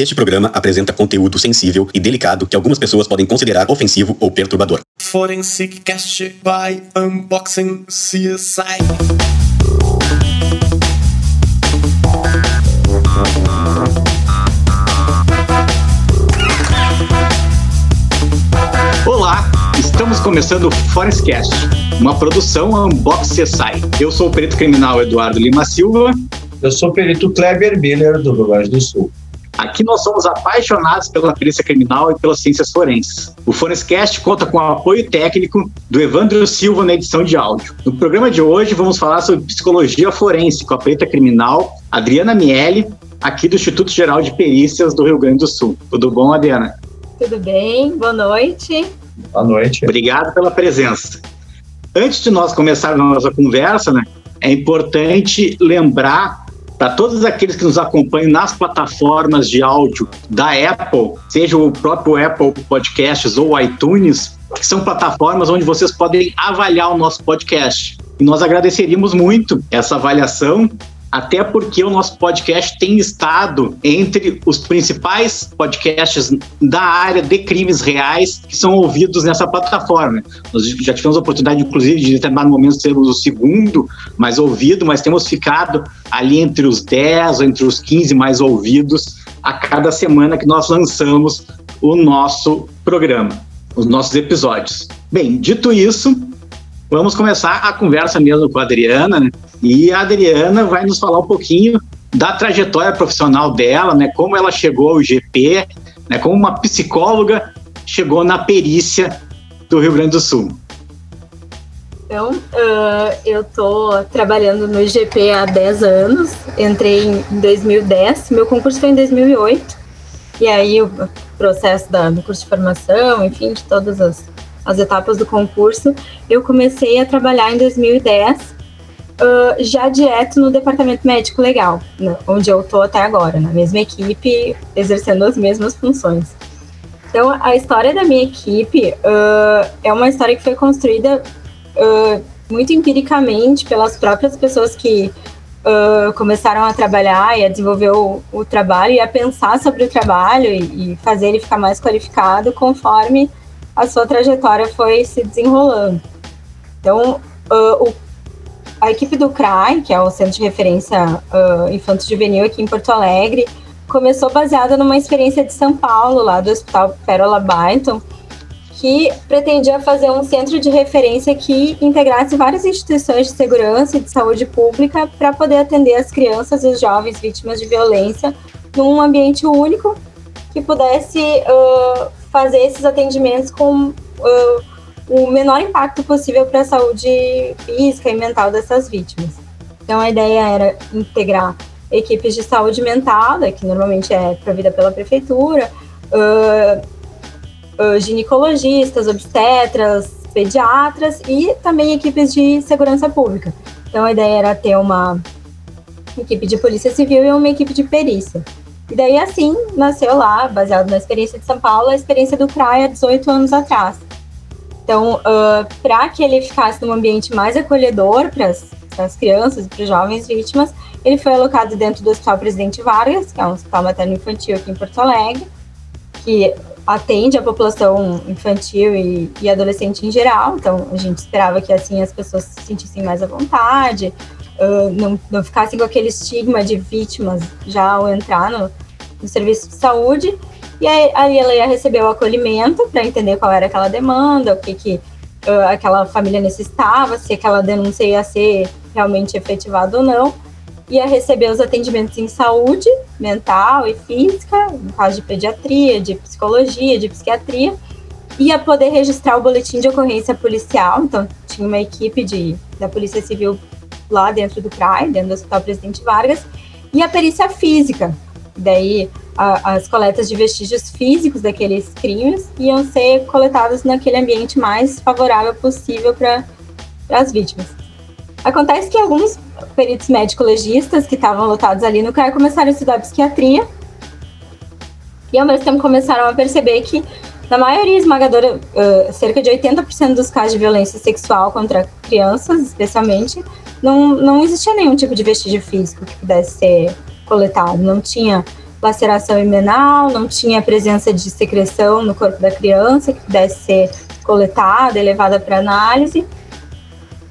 Este programa apresenta conteúdo sensível e delicado que algumas pessoas podem considerar ofensivo ou perturbador. Forensic Cast by Unboxing CSI. Olá, estamos começando o Forestcast, uma produção Unbox CSI. Eu sou o perito criminal Eduardo Lima Silva. Eu sou o perito Kleber Miller, do Rio Grande do Sul. Aqui nós somos apaixonados pela perícia criminal e pelas ciências forenses. O Forenscast conta com o apoio técnico do Evandro Silva na edição de áudio. No programa de hoje vamos falar sobre psicologia forense com a perita criminal Adriana Miele, aqui do Instituto Geral de Perícias do Rio Grande do Sul. Tudo bom, Adriana? Tudo bem? Boa noite. Boa noite. Obrigado pela presença. Antes de nós começarmos a nossa conversa, né, é importante lembrar para todos aqueles que nos acompanham nas plataformas de áudio da Apple, seja o próprio Apple Podcasts ou iTunes, que são plataformas onde vocês podem avaliar o nosso podcast. E nós agradeceríamos muito essa avaliação até porque o nosso podcast tem estado entre os principais podcasts da área de crimes reais que são ouvidos nessa plataforma. Nós já tivemos a oportunidade, inclusive, de em determinado momento sermos o segundo mais ouvido, mas temos ficado ali entre os 10 ou entre os 15 mais ouvidos a cada semana que nós lançamos o nosso programa, os nossos episódios. Bem, dito isso, vamos começar a conversa mesmo com a Adriana, né? E a Adriana vai nos falar um pouquinho da trajetória profissional dela, né? Como ela chegou ao GP, né? Como uma psicóloga chegou na perícia do Rio Grande do Sul. Então, uh, eu estou trabalhando no IGP há 10 anos, entrei em 2010, meu concurso foi em 2008, e aí o processo da, do curso de formação, enfim, de todas as, as etapas do concurso, eu comecei a trabalhar em 2010, uh, já direto no departamento médico legal, né, onde eu estou até agora, na mesma equipe, exercendo as mesmas funções. Então, a história da minha equipe uh, é uma história que foi construída uh, muito empiricamente pelas próprias pessoas que começaram a trabalhar e a desenvolver o, o, trabalho e a pensar sobre o trabalho e, e, fazer ele ficar mais qualificado conforme a sua trajetória foi se desenrolando. Então, uh, o, a equipe do CRAI, que é o Centro de Referência uh, Infanto Juvenil aqui em Porto Alegre, começou baseada numa experiência de São Paulo, lá do Hospital Pérola Byton, que pretendia fazer um centro de referência que integrasse várias instituições de segurança e de saúde pública para poder atender as crianças e os jovens vítimas de violência num ambiente único que pudesse uh, fazer esses atendimentos com uh, o menor impacto possível para a saúde física e mental dessas vítimas. Então a ideia era integrar equipes de saúde mental, né, que normalmente é provida pela prefeitura, uh, uh, ginecologistas, obstetras, pediatras e também equipes de segurança pública. Então a ideia era ter uma equipe de polícia civil e uma equipe de perícia. E daí assim nasceu lá, baseado na experiência de São Paulo, a experiência do CRAI há 18 anos atrás. Então, uh, para que ele ficasse num ambiente mais acolhedor para as crianças e para os jovens vítimas, ele foi alocado dentro do Hospital Presidente Vargas, que é um hospital materno-infantil aqui em Porto Alegre, que atende a população infantil e, e, adolescente em geral, então a gente esperava que assim as pessoas se sentissem mais à vontade, uh, não, não ficassem com aquele estigma de vítimas já ao entrar no, no serviço de saúde. E aí, aí ela ia receber o acolhimento para entender qual era aquela demanda, o que, que uh, aquela família necessitava, se aquela denúncia ia ser realmente efetivada ou não ia receber os atendimentos em saúde mental e física, no caso de pediatria, de psicologia, de psiquiatria, ia poder registrar o boletim de ocorrência policial, então tinha uma equipe de, da Polícia Civil lá dentro do CRAI, dentro do Hospital Presidente Vargas, e a perícia física. Daí a, as coletas de vestígios físicos daqueles crimes iam ser coletadas naquele ambiente mais favorável possível para as vítimas. Acontece que alguns peritos médico-legistas que estavam lotados ali no CRAI começaram a estudar psiquiatria e ao mesmo tempo começaram a perceber que na maioria esmagadora, uh, cerca de 80% dos casos de violência sexual contra crianças, especialmente, não, não existia nenhum tipo de vestígio físico que pudesse ser coletado. Não tinha laceração imenal, não tinha presença de secreção no corpo da criança que pudesse ser coletada e levada para análise.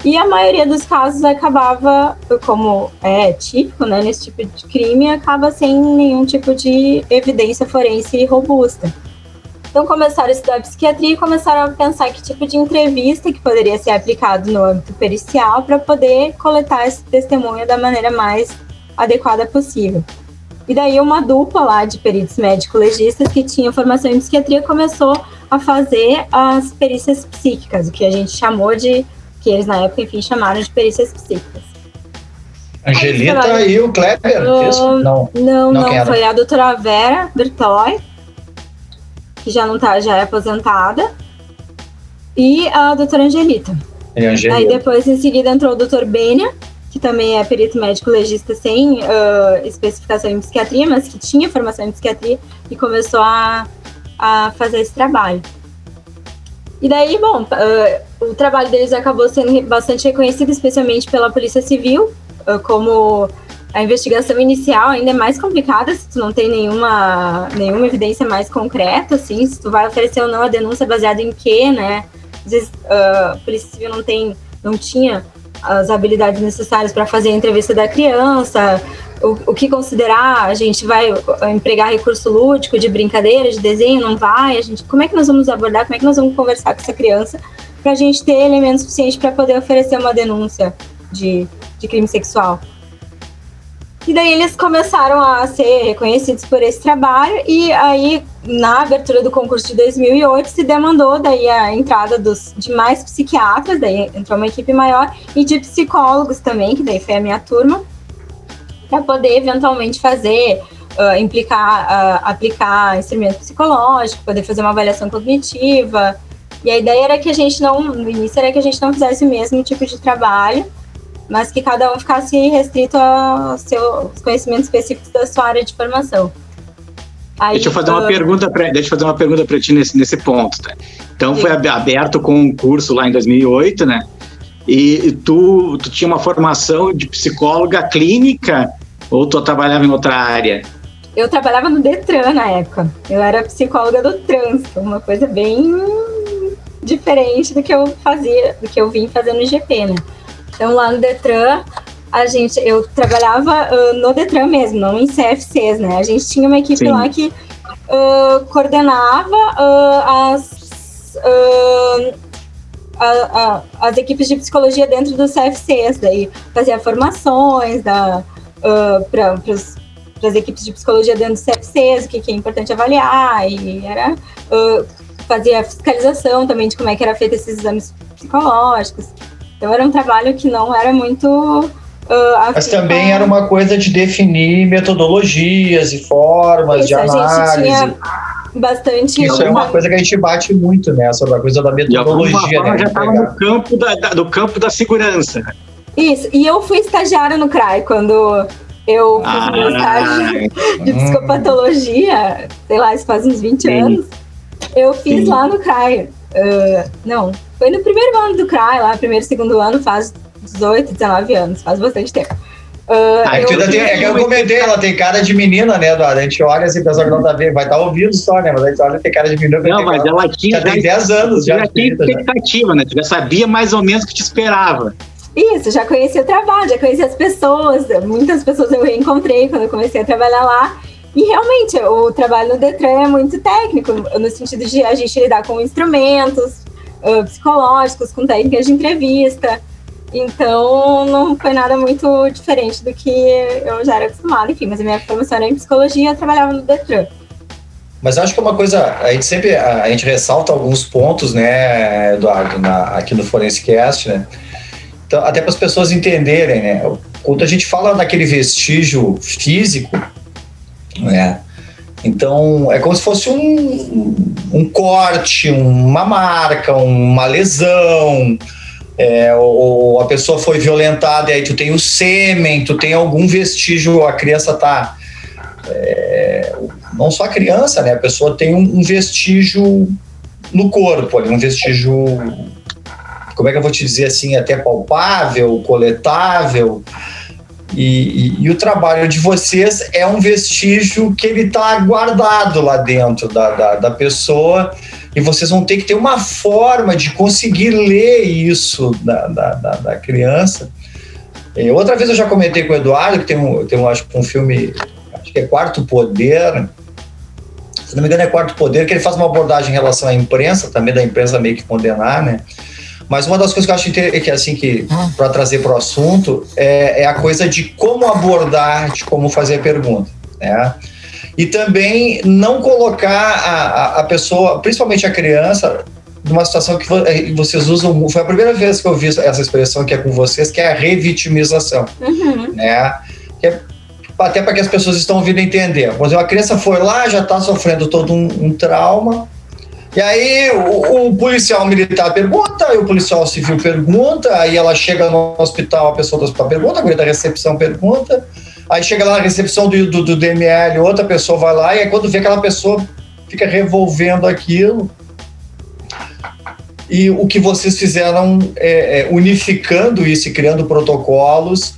E a maioria dos casos acabava, como é típico né, nesse tipo de crime, acaba sem nenhum tipo de evidência forense robusta. Então começaram a estudar psiquiatria e começaram a pensar que tipo de entrevista que poderia ser aplicado no âmbito pericial para poder coletar esse testemunho da maneira mais adequada possível. E daí uma dupla lá de peritos médico-legistas que tinha formação em psiquiatria começou a fazer as perícias psíquicas, o que a gente chamou de, que eles na época, enfim, chamaram de perícias psíquicas. Angelita e o Kleber, uh, não, não, não, não foi a doutora Vera Bertoy, que já não tá, já é aposentada, e a doutora Angelita. Angelita. Aí depois, em seguida, entrou o doutor Bênia, que também é perito médico legista sem uh, especificação em psiquiatria, mas que tinha formação em psiquiatria e começou a, a fazer esse trabalho. E daí, bom, uh, o trabalho deles acabou sendo bastante reconhecido, especialmente pela Polícia Civil, uh, como a investigação inicial ainda é mais complicada se tu não tem nenhuma, nenhuma evidência mais concreta, assim, se tu vai oferecer ou não a denúncia baseada em quê, né? Às vezes uh, a Polícia Civil não tem, não tinha as habilidades necessárias para fazer a entrevista da criança, o, o, que considerar, a gente vai empregar recurso lúdico de brincadeira, de desenho, não vai, a gente, como é que nós vamos abordar, como é que nós vamos conversar com essa criança para a gente ter elementos suficientes para poder oferecer uma denúncia de, de crime sexual. E daí eles começaram a ser reconhecidos por esse trabalho e aí na abertura do concurso de 2008 se demandou daí a entrada dos de mais psiquiatras, daí entrou uma equipe maior e de psicólogos também, que daí foi a minha turma, para poder eventualmente fazer uh, implicar, uh, aplicar instrumento psicológico, poder fazer uma avaliação cognitiva. E a ideia era que a gente não, no início era que a gente não fizesse o mesmo tipo de trabalho, mas que cada um ficasse restrito aos seus conhecimentos específicos da sua área de formação. Aí, deixa eu fazer uma uh... pergunta para deixa eu fazer uma pergunta para ti nesse, nesse ponto, tá? Então Sim. foi aberto com um curso lá em 2008, né? E tu, tu tinha uma formação de psicóloga clínica ou tu trabalhava em outra área? Eu trabalhava no Detran na época. Eu era psicóloga do trânsito, uma coisa bem diferente do que eu fazia, do que eu vim fazer no GP, né? Então lá no Detran, a gente, eu trabalhava uh, no Detran mesmo, não em CFCs, né? A gente tinha uma equipe Sim. lá que uh, coordenava uh, as, a, a, as equipes de psicologia dentro dos CFCs, daí fazia formações da, para as equipes de psicologia dentro dos CFCs, o que, que é importante avaliar, e era fazia fiscalização também de como é que era feito esses exames psicológicos. Então era um trabalho que não era muito. Uh, Mas também era uma coisa de definir metodologias e formas Isso, de análise. tinha bastante. Isso é uma coisa que a gente bate muito, né? Sobre a coisa da metodologia. né? já estava no campo da, da, do campo da segurança. Isso, e eu fui estagiária no CRAI quando eu fiz ah, meu estágio de psicopatologia, sei lá, isso faz uns 20 sim. anos. Eu fiz sim. lá no CRAI. Uh, não, foi no primeiro ano do CRAI, lá, primeiro e segundo ano, faz 18, 19 anos, faz bastante tempo. Uh, ah, eu, tem, é que eu comentei, ela tem cara de menina, né, Eduardo? A gente olha assim, pensa que não tá vendo, vai estar tá ouvindo só, né? Mas a gente olha tem cara de menina. Não, mas ela tinha. Já, já tem 10 anos, já. Já tinha expectativa, já. né? Tu já sabia mais ou menos o que te esperava. Isso, já conhecia o trabalho, já conhecia as pessoas, muitas pessoas eu reencontrei quando eu comecei a trabalhar lá. E realmente, o trabalho no Detran é muito técnico, no sentido de a gente lidar com instrumentos, uh, psicológicos, com técnicas de entrevista. Então, não foi nada muito diferente do que eu já era acostumada. Enfim, mas a minha formação era em psicologia eu trabalhava no Detran. Mas acho que é uma coisa, a gente sempre a gente ressalta alguns pontos, né, Eduardo, na, aqui no Forensicast, né? Então, até para as pessoas entenderem, né? Quando a gente fala daquele vestígio físico, né? Então, é como se fosse um, um corte, uma marca, uma lesão, é, ou, a pessoa foi violentada e aí tu tem o sêmen, tu tem algum vestígio, a criança tá. É, não só a criança, né? A pessoa tem um, um vestígio no corpo, um vestígio. Como é que eu vou te dizer assim? Até palpável, coletável. E, e, e, o trabalho de vocês é um vestígio que ele está guardado lá dentro da, da, da, pessoa e vocês vão ter que ter uma forma de conseguir ler isso da, da, da criança. E outra vez eu já comentei com o Eduardo, que tem um, tem um, acho, um filme, acho que é Quarto Poder, se não me engano é Quarto Poder, que ele faz uma abordagem em relação à imprensa, também da imprensa meio que condenar, né? Mas uma das coisas que eu acho que assim que ah. para trazer para o assunto é, é, a coisa de como abordar, de como fazer a pergunta, né? E também não colocar a, a, a pessoa, principalmente a criança, numa situação que eh, vocês usam. Foi a primeira vez que eu vi essa expressão que é com vocês, que é a revitimização, uhum. né? Que é até para que as pessoas estão vindo entender. Por exemplo, a criança foi lá, já está sofrendo todo um, um trauma, e aí o, o, policial militar pergunta, e o policial civil pergunta, aí ela chega no hospital, a pessoa hospital pergunta, a mulher da recepção pergunta, aí chega lá na recepção do, do, do DML, outra pessoa vai lá, e aí quando vê aquela pessoa fica revolvendo aquilo. E o que vocês fizeram é, é, unificando isso e criando protocolos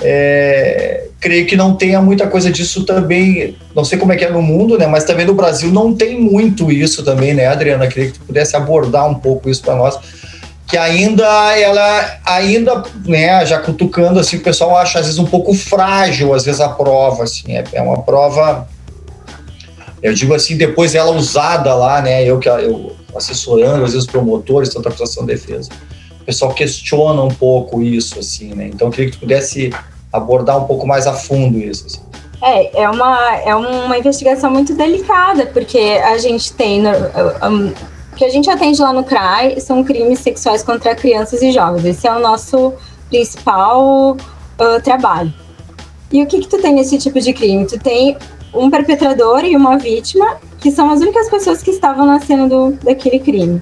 é, creio que não tenha muita coisa disso também. Não sei como é que é no mundo, né? Mas também no Brasil não tem muito isso também, né, Adriana? Queria que tu pudesse abordar um pouco isso para nós. Que ainda ela, ainda, né, já cutucando assim, o pessoal acha às vezes um pouco frágil, às vezes a prova, assim, é, é uma prova. Eu digo assim, depois ela usada lá, né? Eu que eu assessorando, às vezes, promotores, tanto a de defesa o pessoal questiona um pouco isso, assim, né? Então, eu queria que tu pudesse abordar um pouco mais a fundo isso. Assim. É, é uma, é uma investigação muito delicada, porque a gente tem. Um, que a gente atende lá no CRAI são crimes sexuais contra crianças e jovens. Esse é o nosso principal uh, trabalho. E o que, que tu tem nesse tipo de crime? Tu tem um perpetrador e uma vítima, que são as únicas pessoas que estavam na cena do, daquele crime.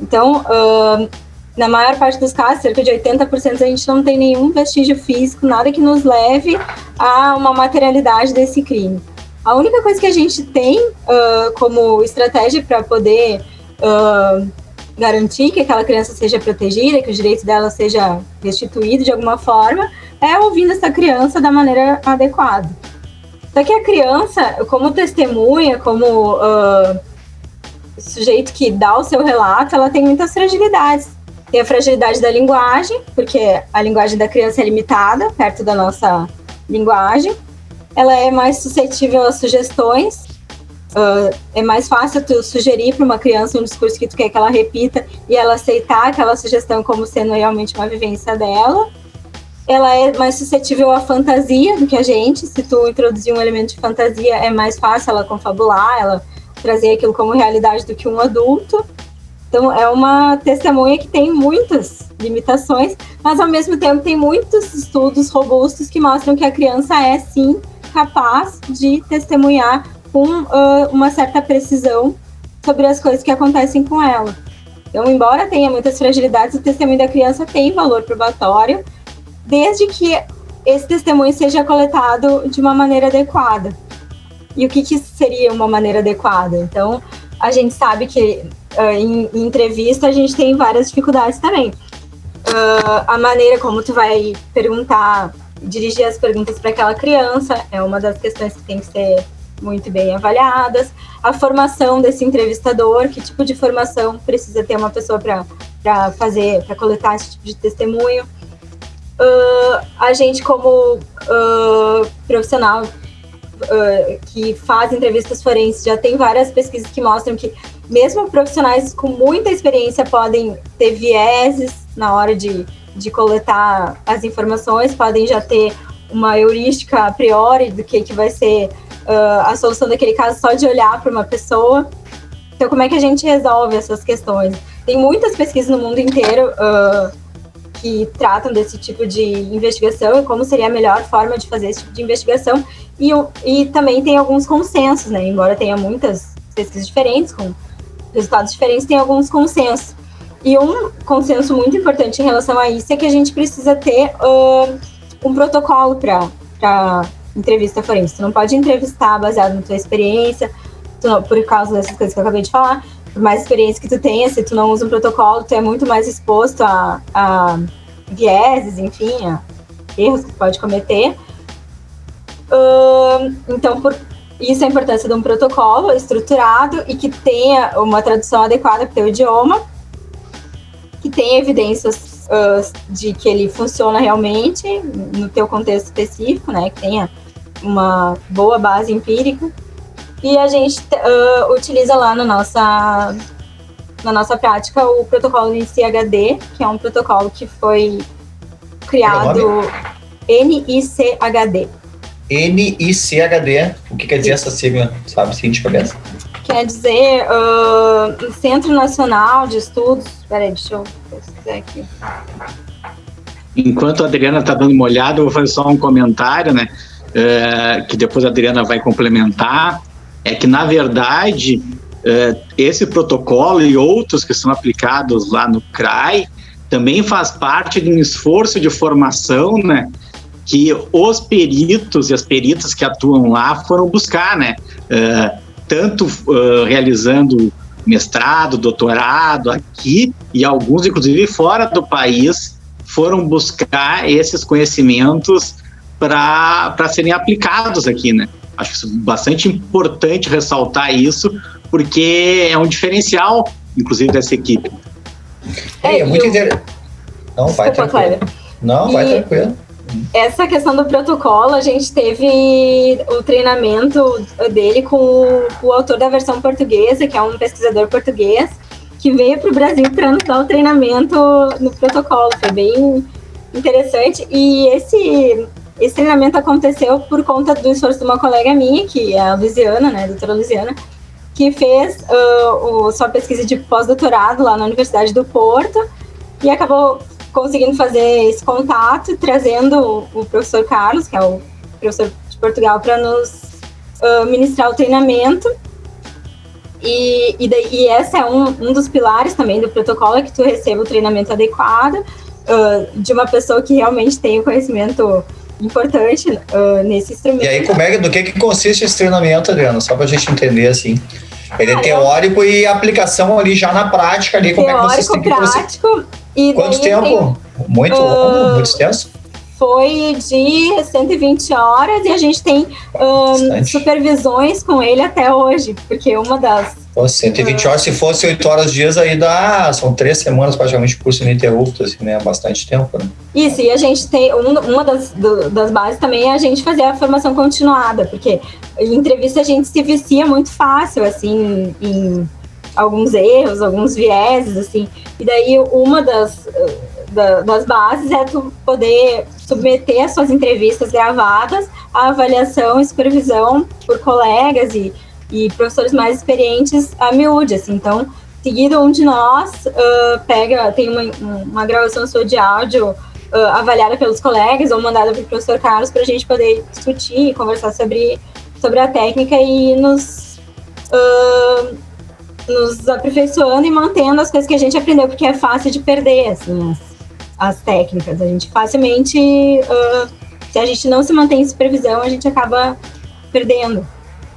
Então, uh, na maior parte dos casos, cerca de 80%, a gente não tem nenhum vestígio físico, nada que nos leve a uma materialidade desse crime. A única coisa que a gente tem uh, como estratégia para poder uh, garantir que aquela criança seja protegida, que o direito dela seja restituído de alguma forma, é ouvindo essa criança da maneira adequada. Só que a criança, como testemunha, como uh, sujeito que dá o seu relato, ela tem muitas fragilidades. Tem a fragilidade da linguagem, porque a linguagem da criança é limitada, perto da nossa linguagem. Ela é mais suscetível a sugestões. Uh, é mais fácil tu sugerir para uma criança um discurso que tu quer que ela repita e ela aceitar aquela sugestão como sendo realmente uma vivência dela. Ela é mais suscetível à fantasia do que a gente. Se tu introduzir um elemento de fantasia, é mais fácil ela confabular, ela trazer aquilo como realidade do que um adulto. Então, é uma testemunha que tem muitas limitações, mas ao mesmo tempo tem muitos estudos robustos que mostram que a criança é sim capaz de testemunhar com uh, uma certa precisão sobre as coisas que acontecem com ela. Então, embora tenha muitas fragilidades, o testemunho da criança tem valor probatório, desde que esse testemunho seja coletado de uma maneira adequada. E o que, que seria uma maneira adequada? Então, a gente sabe que uh, em, em, entrevista a gente tem várias dificuldades também. Uh, a maneira como tu vai perguntar, dirigir as perguntas para aquela criança é uma das questões que tem que ser muito bem avaliadas. A formação desse entrevistador, que tipo de formação precisa ter uma pessoa para fazer, para coletar esse tipo de testemunho. Uh, a gente, como uh, profissional uh, que faz entrevistas forenses, já tem várias pesquisas que mostram que mesmo profissionais com muita experiência podem ter vieses na hora de, de coletar as informações, podem já ter uma heurística a priori do que, que vai ser uh, a solução daquele caso só de olhar para uma pessoa. Então, como é que a gente resolve essas questões? Tem muitas pesquisas no mundo inteiro uh, que tratam desse tipo de investigação e como seria a melhor forma de fazer esse tipo de investigação. E, e também tem alguns consensos, né? Embora tenha muitas pesquisas diferentes, com resultados diferentes, tem alguns consensos. E um consenso muito importante em relação a isso é que a gente precisa ter uh, um protocolo para entrevista forense. Tu não pode entrevistar baseado na tua experiência, não, por causa dessas coisas que eu acabei de falar. Por mais experiência que tu tenha, se tu não usa um protocolo, tu é muito mais exposto a, a vieses, enfim, a erros que pode cometer. Uh, então, por isso é a importância de um protocolo estruturado e que tenha uma tradução adequada para o teu idioma, que tenha evidências uh, de que ele funciona realmente no teu contexto específico, né? Que tenha uma boa base empírica. E a gente uh, utiliza lá na nossa, na nossa prática o protocolo NICHD, que é um protocolo que foi criado NICHD. NICHD, o que quer dizer essa sigla, sabe, sim, de cabeça? Quer dizer uh, Centro Nacional de Estudos. Peraí, deixa eu pesquisar aqui. Enquanto a Adriana está dando uma olhada, eu vou fazer só um comentário, né? Uh, que depois a Adriana vai complementar. É que, na verdade, uh, esse protocolo e outros que são aplicados lá no CRAI também faz parte de um esforço de formação, né? Que os peritos e as peritas que atuam lá foram buscar, né? Uh, tanto uh, realizando mestrado, doutorado aqui e alguns, inclusive, fora do país, foram buscar esses conhecimentos para serem aplicados aqui, né? Acho isso bastante importante ressaltar isso, porque é um diferencial, inclusive, dessa equipe. É, é muito interessante. Não, vai tranquilo. Não, vai tranquilo essa questão do protocolo, a gente teve o treinamento dele com o, o autor da versão portuguesa, que é um pesquisador português, que veio para o Brasil para nos dar o treinamento no protocolo. Foi bem interessante. E esse, esse treinamento aconteceu por conta do esforço de uma colega minha, que é a Luciana, né, a doutora Luciana, que fez uh, o, sua pesquisa de pós-doutorado lá na Universidade do Porto e acabou conseguindo fazer esse contato, trazendo o, professor Carlos, que é o professor de Portugal, para nos uh, ministrar o treinamento. E, e, daí, e esse é um, um dos pilares também do protocolo, é que tu receba o treinamento adequado uh, de uma pessoa que realmente tem o conhecimento importante uh, nesse instrumento. E aí, como é, do que, que consiste esse treinamento, Adriana? Só para a gente entender, assim. Ele é teórico e aplicação ali já na prática ali, como teórico, é que vocês têm que prático, e Quanto tempo? Muito longo, uh, muito extenso? Foi de 120 horas e a gente tem um, supervisões com ele até hoje, porque uma das. Pô, 120 uh, horas, se fosse 8 horas dias, aí dá. São três semanas praticamente curso ininterrupto, assim, né? Bastante tempo, né? Isso, e a gente tem. Um, uma das, do, das bases também é a gente fazer a formação continuada, porque em entrevista a gente se vicia muito fácil, assim, em alguns erros, alguns vieses, assim. E daí uma das, da, das bases é tu poder submeter as suas entrevistas gravadas à avaliação e supervisão por colegas e, e professores mais experientes a miúde, assim. Então, seguido um de nós uh, pega, tem uma, uma gravação sua de áudio uh, avaliada pelos colegas ou mandada para o professor Carlos para a gente poder discutir e conversar sobre, sobre a técnica e nos uh, nos aperfeiçoando e mantendo as coisas que a gente aprendeu, porque é fácil de perder, assim, as, as técnicas. A gente facilmente, uh, se a gente não se mantém em supervisão, a gente acaba perdendo.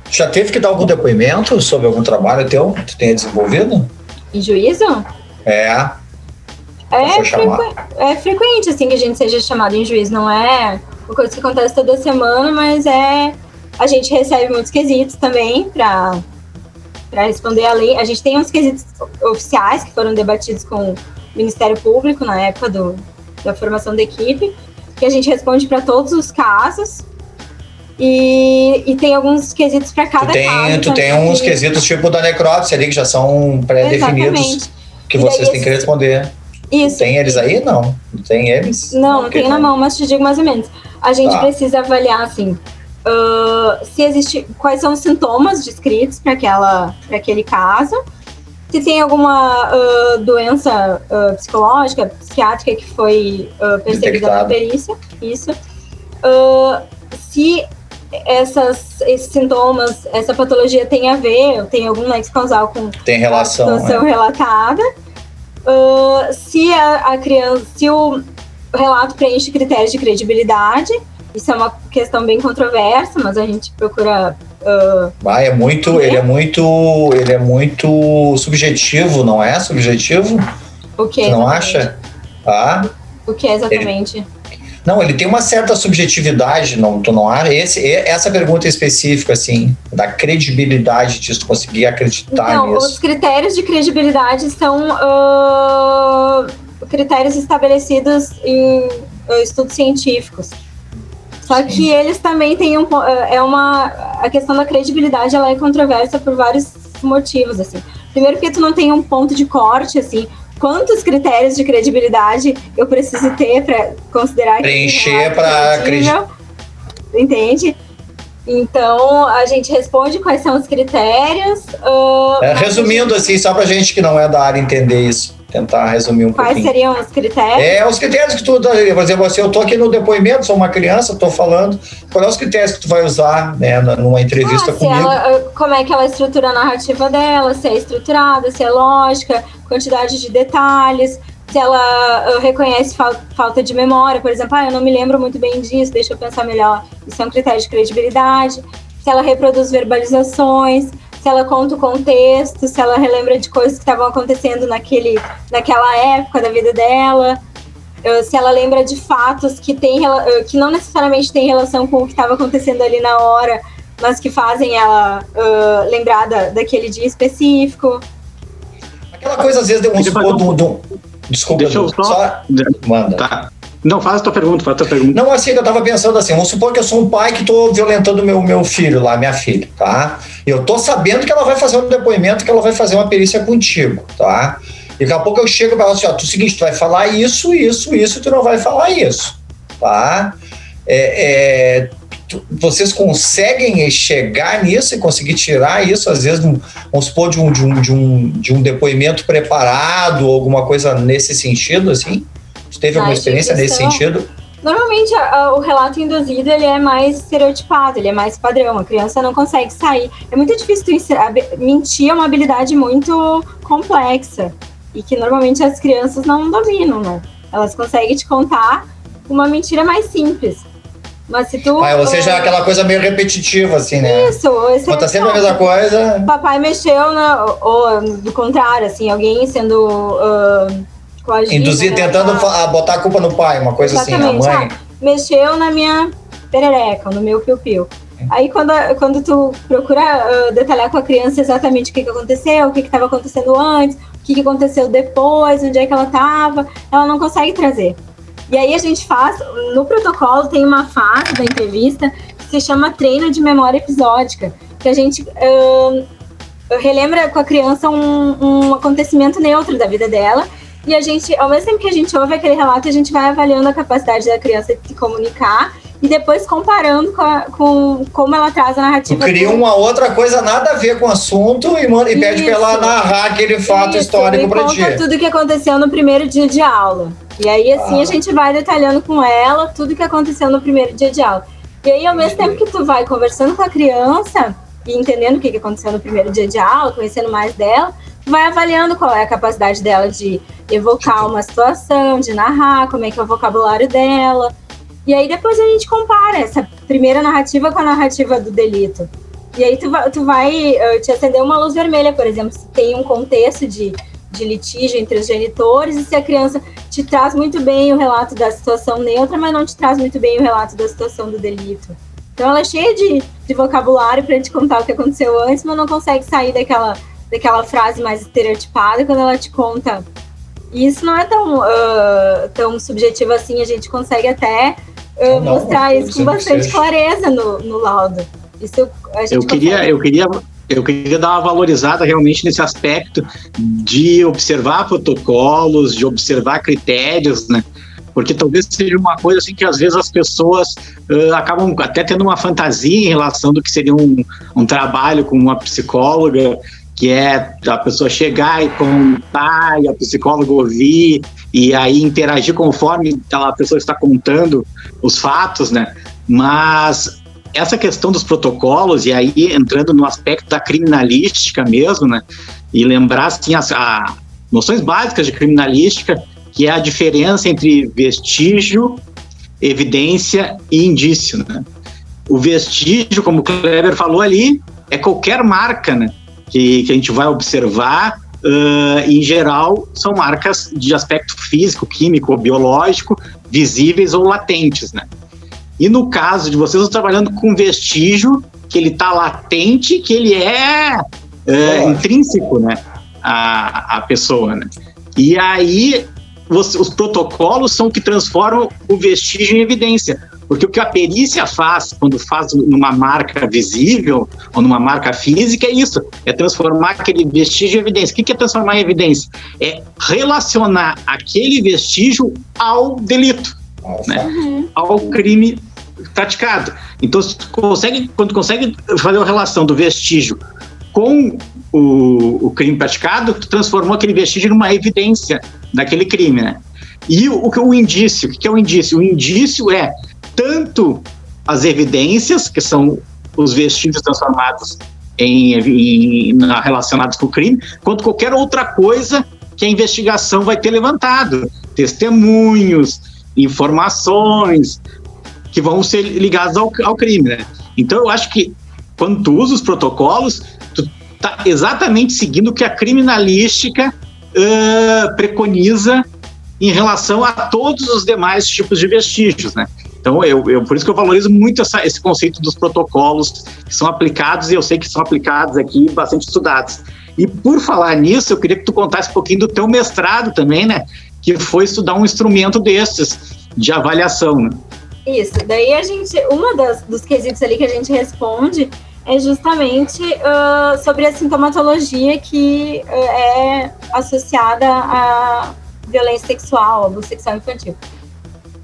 Já teve que dar algum depoimento sobre algum trabalho teu que tu tenha desenvolvido? Em juízo? É. É, frequ... é frequente, assim, que a gente seja chamado em juízo. Não é uma coisa que acontece toda semana, mas é... A gente recebe muitos quesitos também para para responder a lei. A gente tem uns quesitos oficiais que foram debatidos com o Ministério Público na época do, da formação da equipe, que a gente responde para todos os casos. E, e tem alguns quesitos para cada tu tem, caso. Tu tem uns que... quesitos tipo da necrópsia ali, que já são pré-definidos, que vocês têm que responder. Isso. Tem eles aí? Não. Não tem eles? Não, não tem na mão, mas te digo mais ou menos. A gente tá. precisa avaliar, assim, uh, se existe, quais são os sintomas descritos para aquele caso, se tem alguma uh, doença uh, psicológica, psiquiátrica que foi percebida na perícia, isso. se essas, esses sintomas, essa patologia tem a ver, tem algum nexo causal com tem relação, a situação é. relatada. se a, a criança, se o relato preenche critérios de credibilidade, isso é uma questão bem controversa, mas a gente procura. Uh, ah, é muito, ele é muito, ele é muito subjetivo, não é? Subjetivo? O que? Você não acha? Ah? O que exatamente? Ele, Não, ele tem uma certa subjetividade, não, tu não acha? Esse, essa pergunta específica, assim, da credibilidade disso, conseguir acreditar então, nisso. Os critérios de credibilidade são uh, critérios estabelecidos em uh, estudos científicos. Só Sim. que eles também têm um é uma a questão da credibilidade ela é controversa por vários motivos assim. Primeiro porque tu não tem um ponto de corte assim, quantos critérios de credibilidade eu preciso ter para considerar preencher para acreditar. Entende? Então a gente responde quais são os critérios. Uh, é, resumindo gente... assim, só para gente que não é da área entender isso tentar resumir um Quais pouquinho. Quais seriam os critérios? É, os critérios que tu, por exemplo, assim, eu tô aqui no depoimento, sou uma criança, estou falando, quais são os critérios que tu vai usar, né, numa entrevista ah, comigo? Ela, como é que ela estrutura a narrativa dela, se é estruturada, se é lógica, quantidade de detalhes, se ela uh, reconhece fal falta de memória, por exemplo, ah, eu não me lembro muito bem disso, deixa eu pensar melhor. Isso é um critério de credibilidade. Se ela reproduz verbalizações, se ela conta o contexto, se ela relembra de coisas que estavam acontecendo naquele, naquela época da vida dela, se ela lembra de fatos que, tem, que não necessariamente tem relação com o que estava acontecendo ali na hora, mas que fazem ela uh, lembrar da, daquele dia específico. Aquela coisa, às vezes, de um, Desculpa, Deixa eu só... só... Manda. Tá. Não, faz a tua pergunta, faz a tua pergunta. Não, assim, eu tava pensando assim, vamos supor que eu sou um pai que tô violentando meu, meu filho lá, minha filha, tá? Eu tô sabendo que ela vai fazer um depoimento, que ela vai fazer uma perícia contigo, tá? E daqui a pouco eu chego e falo assim, ó, tu o seguinte, tu vai falar isso, isso, isso, tu não vai falar isso, tá? É, é, tu, vocês conseguem chegar nisso e conseguir tirar isso, às vezes, vamos supor, de um, de um, de um, de um depoimento preparado, alguma coisa nesse sentido, assim? Você teve alguma experiência nesse sentido? Normalmente a, a, o relato induzido ele é mais estereotipado, ele é mais padrão. A criança não consegue sair. É muito difícil mentir é uma habilidade muito complexa e que normalmente as crianças não dominam, né? Elas conseguem te contar uma mentira mais simples. Mas se tu. Ah, ou seja, uh, aquela coisa meio repetitiva, assim, né? Isso. Quando tá sempre a mesma coisa. Papai mexeu, na, ou, ou do contrário, assim, alguém sendo. Uh, Induzir, né? tentando ah. botar a culpa no pai, uma coisa Exatamente. assim, na mãe. Ah, mexeu na minha perereca, no meu piu-piu. Aí quando, quando tu procura uh, detalhar com a criança exatamente o que, que aconteceu, o que estava acontecendo antes, o que, que aconteceu depois, onde é que ela estava, ela não consegue trazer. E aí a gente faz, no protocolo tem uma fase da entrevista que se chama treino de memória episódica, que a gente uh, relembra com a criança um, um acontecimento neutro da vida dela e a gente, ao mesmo tempo que a gente ouve aquele relato, a gente vai avaliando a capacidade da criança de se comunicar e depois comparando com, a, com como ela traz a narrativa. Cria uma outra coisa nada a ver com o assunto e, manda, e pede para ela narrar aquele fato Isso, histórico para ti. tudo que aconteceu no primeiro dia de aula. E aí, assim, ah. a gente vai detalhando com ela tudo que aconteceu no primeiro dia de aula. E aí, ao mesmo tempo que tu vai conversando com a criança e entendendo o que aconteceu no primeiro dia de aula, conhecendo mais dela, vai avaliando qual é a capacidade dela de evocar uma situação, de narrar, como é que é o vocabulário dela. E aí depois a gente compara essa primeira narrativa com a narrativa do delito. E aí tu, tu vai uh, te acender uma luz vermelha, por exemplo, se tem um contexto de, de litígio entre os genitores e se a criança te traz muito bem o relato da situação neutra, mas não te traz muito bem o relato da situação do delito. Então ela é cheia de, de vocabulário para te contar o que aconteceu antes, mas não consegue sair daquela daquela frase mais estereotipada quando ela te conta. E isso não é tão, uh, tão subjetivo assim, a gente consegue até uh, não, mostrar não, isso com bastante clareza no, no laudo. Isso a gente eu queria, eu queria eu queria dar uma valorizada realmente nesse aspecto de observar protocolos, de observar critérios, né? Porque talvez seja uma coisa assim que às vezes as pessoas uh, acabam até tendo uma fantasia em relação do que seria um, um trabalho com uma psicóloga que é a pessoa chegar e contar, e a psicóloga ouvir, e aí interagir conforme a pessoa está contando os fatos, né? Mas essa questão dos protocolos, e aí entrando no aspecto da criminalística mesmo, né? E lembrar, assim, as a, noções básicas de criminalística, que é a diferença entre vestígio, evidência e indício, né? O vestígio, como o Kleber falou ali, é qualquer marca, né? Que, que a gente vai observar, uh, em geral, são marcas de aspecto físico, químico, biológico, visíveis ou latentes, né? E no caso de vocês, estão trabalhando com vestígio que ele está latente, que ele é, é intrínseco, né? A, a pessoa, né? E aí os, os protocolos são que transformam o vestígio em evidência. Porque o que a perícia faz quando faz numa marca visível ou numa marca física é isso: é transformar aquele vestígio em evidência. O que é transformar em evidência? É relacionar aquele vestígio ao delito, né? Uhum. ao crime praticado. Então, consegue, quando consegue fazer a relação do vestígio com o, o crime praticado, transformou aquele vestígio numa evidência daquele crime, né? E o, o, o indício, o que é o indício? O indício é tanto as evidências, que são os vestígios transformados em, em, relacionados com o crime, quanto qualquer outra coisa que a investigação vai ter levantado. Testemunhos, informações que vão ser ligados ao, ao crime, né? Então eu acho que quando tu usa os protocolos, tu tá exatamente seguindo o que a criminalística uh, preconiza em relação a todos os demais tipos de vestígios, né? Então, eu, eu, por isso que eu valorizo muito essa, esse conceito dos protocolos que são aplicados, e eu sei que são aplicados aqui, bastante estudados. E por falar nisso, eu queria que tu contasse um pouquinho do teu mestrado também, né? Que foi estudar um instrumento desses, de avaliação, né? Isso, daí a gente, uma das, dos quesitos ali que a gente responde é justamente uh, sobre a sintomatologia que uh, é associada à violência sexual, abuso sexual infantil.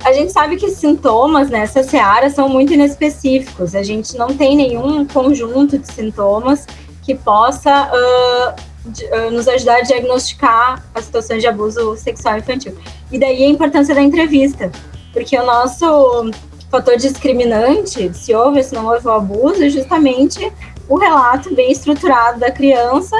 A gente sabe que sintomas nessa seara são muito inespecíficos. A gente não tem nenhum conjunto de sintomas que possa uh, de, nos ajudar a diagnosticar as situações de abuso sexual infantil. E daí a importância da entrevista, porque o nosso fator discriminante, se houve ou se não houve o abuso, é justamente o relato bem estruturado da criança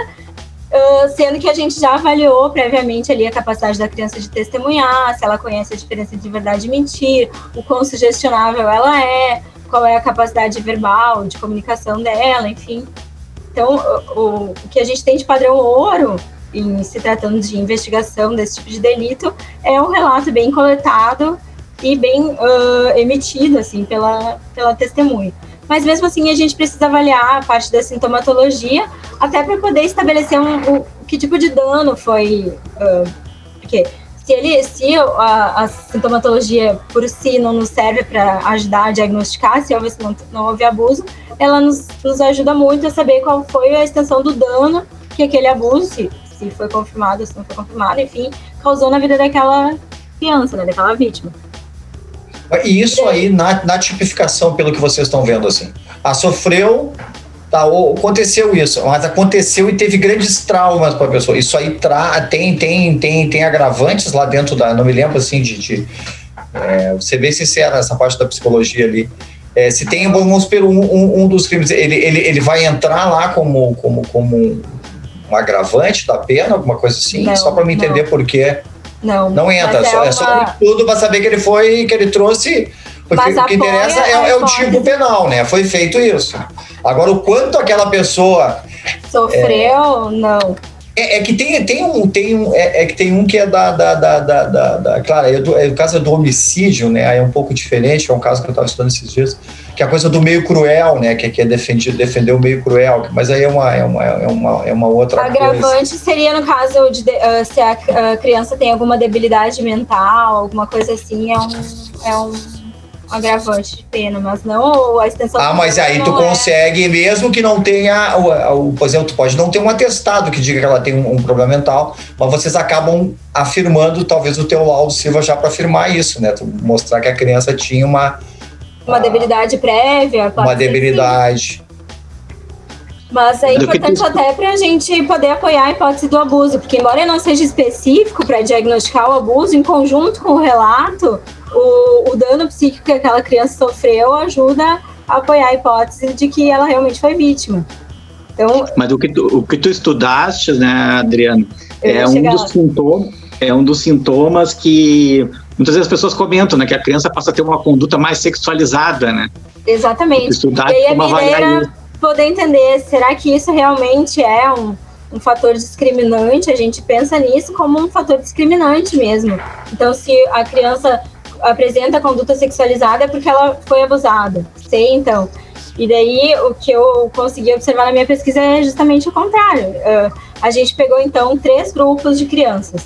Uh, sendo que a gente já avaliou previamente ali a capacidade da criança de testemunhar, se ela conhece a diferença de verdade e mentir, o quão sugestionável ela é, qual é a capacidade verbal, de comunicação dela, enfim. Então, o, o que a gente tem de padrão ouro, em se tratando de investigação desse tipo de delito, é um relato bem coletado e bem uh, emitido, assim, pela, pela testemunha. Mas mesmo assim, a gente precisa avaliar a parte da sintomatologia, até para poder estabelecer um, um, que tipo de dano foi. Uh, porque se, ele, se a, a, sintomatologia por si não nos serve para ajudar a diagnosticar se houve, não, não houve abuso, ela nos, nos ajuda muito a saber qual foi a extensão do dano que aquele abuso, se, se foi confirmado, se não foi confirmado, enfim, causou na vida daquela criança, né, daquela vítima. E isso aí na, na tipificação, pelo que vocês estão vendo, assim. Ah, sofreu, tá, aconteceu isso, mas aconteceu e teve grandes traumas para a pessoa. Isso aí tra tem, tem, tem, tem agravantes lá dentro da. Não me lembro assim de. de é, ser bem sincero nessa parte da psicologia ali. É, se tem, vamos supor, um, um, um, dos crimes, ele, ele, ele vai entrar lá como, como, como um agravante da pena, alguma coisa assim, não, só para me entender por quê. Não. Não entra. É, só, é, só tudo para saber que ele foi, que ele trouxe. Porque o que interessa é, é, o tipo penal, né? Foi feito isso. Agora, o quanto aquela pessoa. Sofreu, não. É, é, que tem, tem um, tem um é, é, que tem um que é da, da, da, da, da, da claro, é, do, é o caso do homicídio, né? Aí é um pouco diferente, é um caso que eu estava estudando esses dias, que é a coisa do meio cruel, né? Que, que é defender, defender o meio cruel, mas aí é uma, é uma, é uma, é uma outra Agravante coisa. seria no caso de uh, se a, a, criança tem alguma debilidade mental, alguma coisa assim, é um, é um agravante de pena, mas não a extensão. Ah, mas aí tu é. consegue, mesmo que não tenha, o, o, por exemplo, tu pode não ter um atestado que diga que ela tem um, um problema mental, mas vocês acabam afirmando, talvez o teu laudo sirva já para afirmar isso, né? Tu mostrar que a criança tinha uma uma a, debilidade prévia, uma debilidade. Mas é importante até para a gente poder apoiar a hipótese do abuso, porque embora não seja específico para diagnosticar o abuso, em conjunto com o relato, o, o dano psíquico que aquela criança sofreu ajuda a apoiar a hipótese de que ela realmente foi vítima. Então, Mas o que tu, o que tu estudaste, né, Adriano, é um dos sintomas, é um dos sintomas que muitas vezes as pessoas comentam, né, que a criança passa a ter uma conduta mais sexualizada, né? Exatamente. Estudar e aí a ideia era poder entender, será que isso realmente é um, um fator discriminante? A gente pensa nisso como um fator discriminante mesmo. Então, se a criança apresenta conduta sexualizada é porque ela foi abusada. Sei, então. E daí o que eu consegui observar na minha pesquisa é justamente o contrário. Uh, a gente pegou então três grupos de crianças.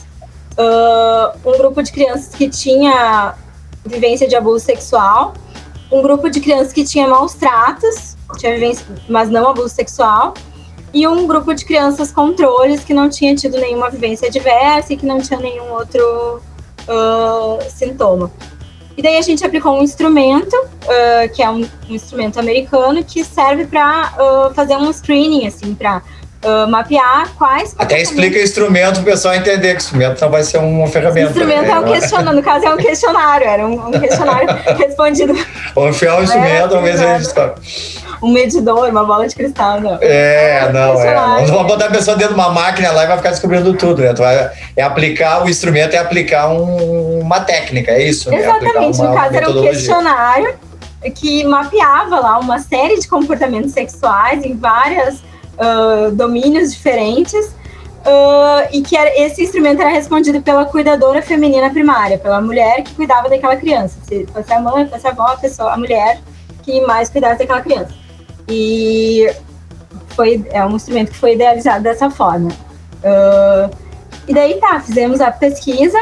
Uh, um grupo de crianças que tinha vivência de abuso sexual, um grupo de crianças que tinha maus tratos, tinha vivência, mas não abuso sexual, e um grupo de crianças controles que não tinha tido nenhuma vivência adversa e que não tinha nenhum outro uh, sintoma. E daí a gente aplicou um instrumento, uh, que é um, um, instrumento americano, que serve para uh, fazer um screening, assim, para uh, mapear quais. Até explica o instrumento para o pessoal entender que o instrumento não vai ser uma ferramenta. O instrumento né? é um questionário, no caso é um questionário, era um, um questionário respondido. Ou enfiar o instrumento, a gente um medidor, uma bola de cristal, não. É, não, é. Não vai botar a pessoa dentro de uma máquina lá e vai ficar descobrindo tudo, né? Tu vai, é aplicar, o instrumento é aplicar um, uma técnica, é isso? Né? Exatamente, né? no caso era um questionário que mapeava lá uma série de comportamentos sexuais em vários uh, domínios diferentes. Uh, e que era, esse instrumento era respondido pela cuidadora feminina primária, pela mulher que cuidava daquela criança. Se fosse a mãe, fosse a avó, a, pessoa, a mulher que mais cuidasse daquela criança. E foi, é um instrumento que foi idealizado dessa forma. Uh, e daí tá, fizemos a pesquisa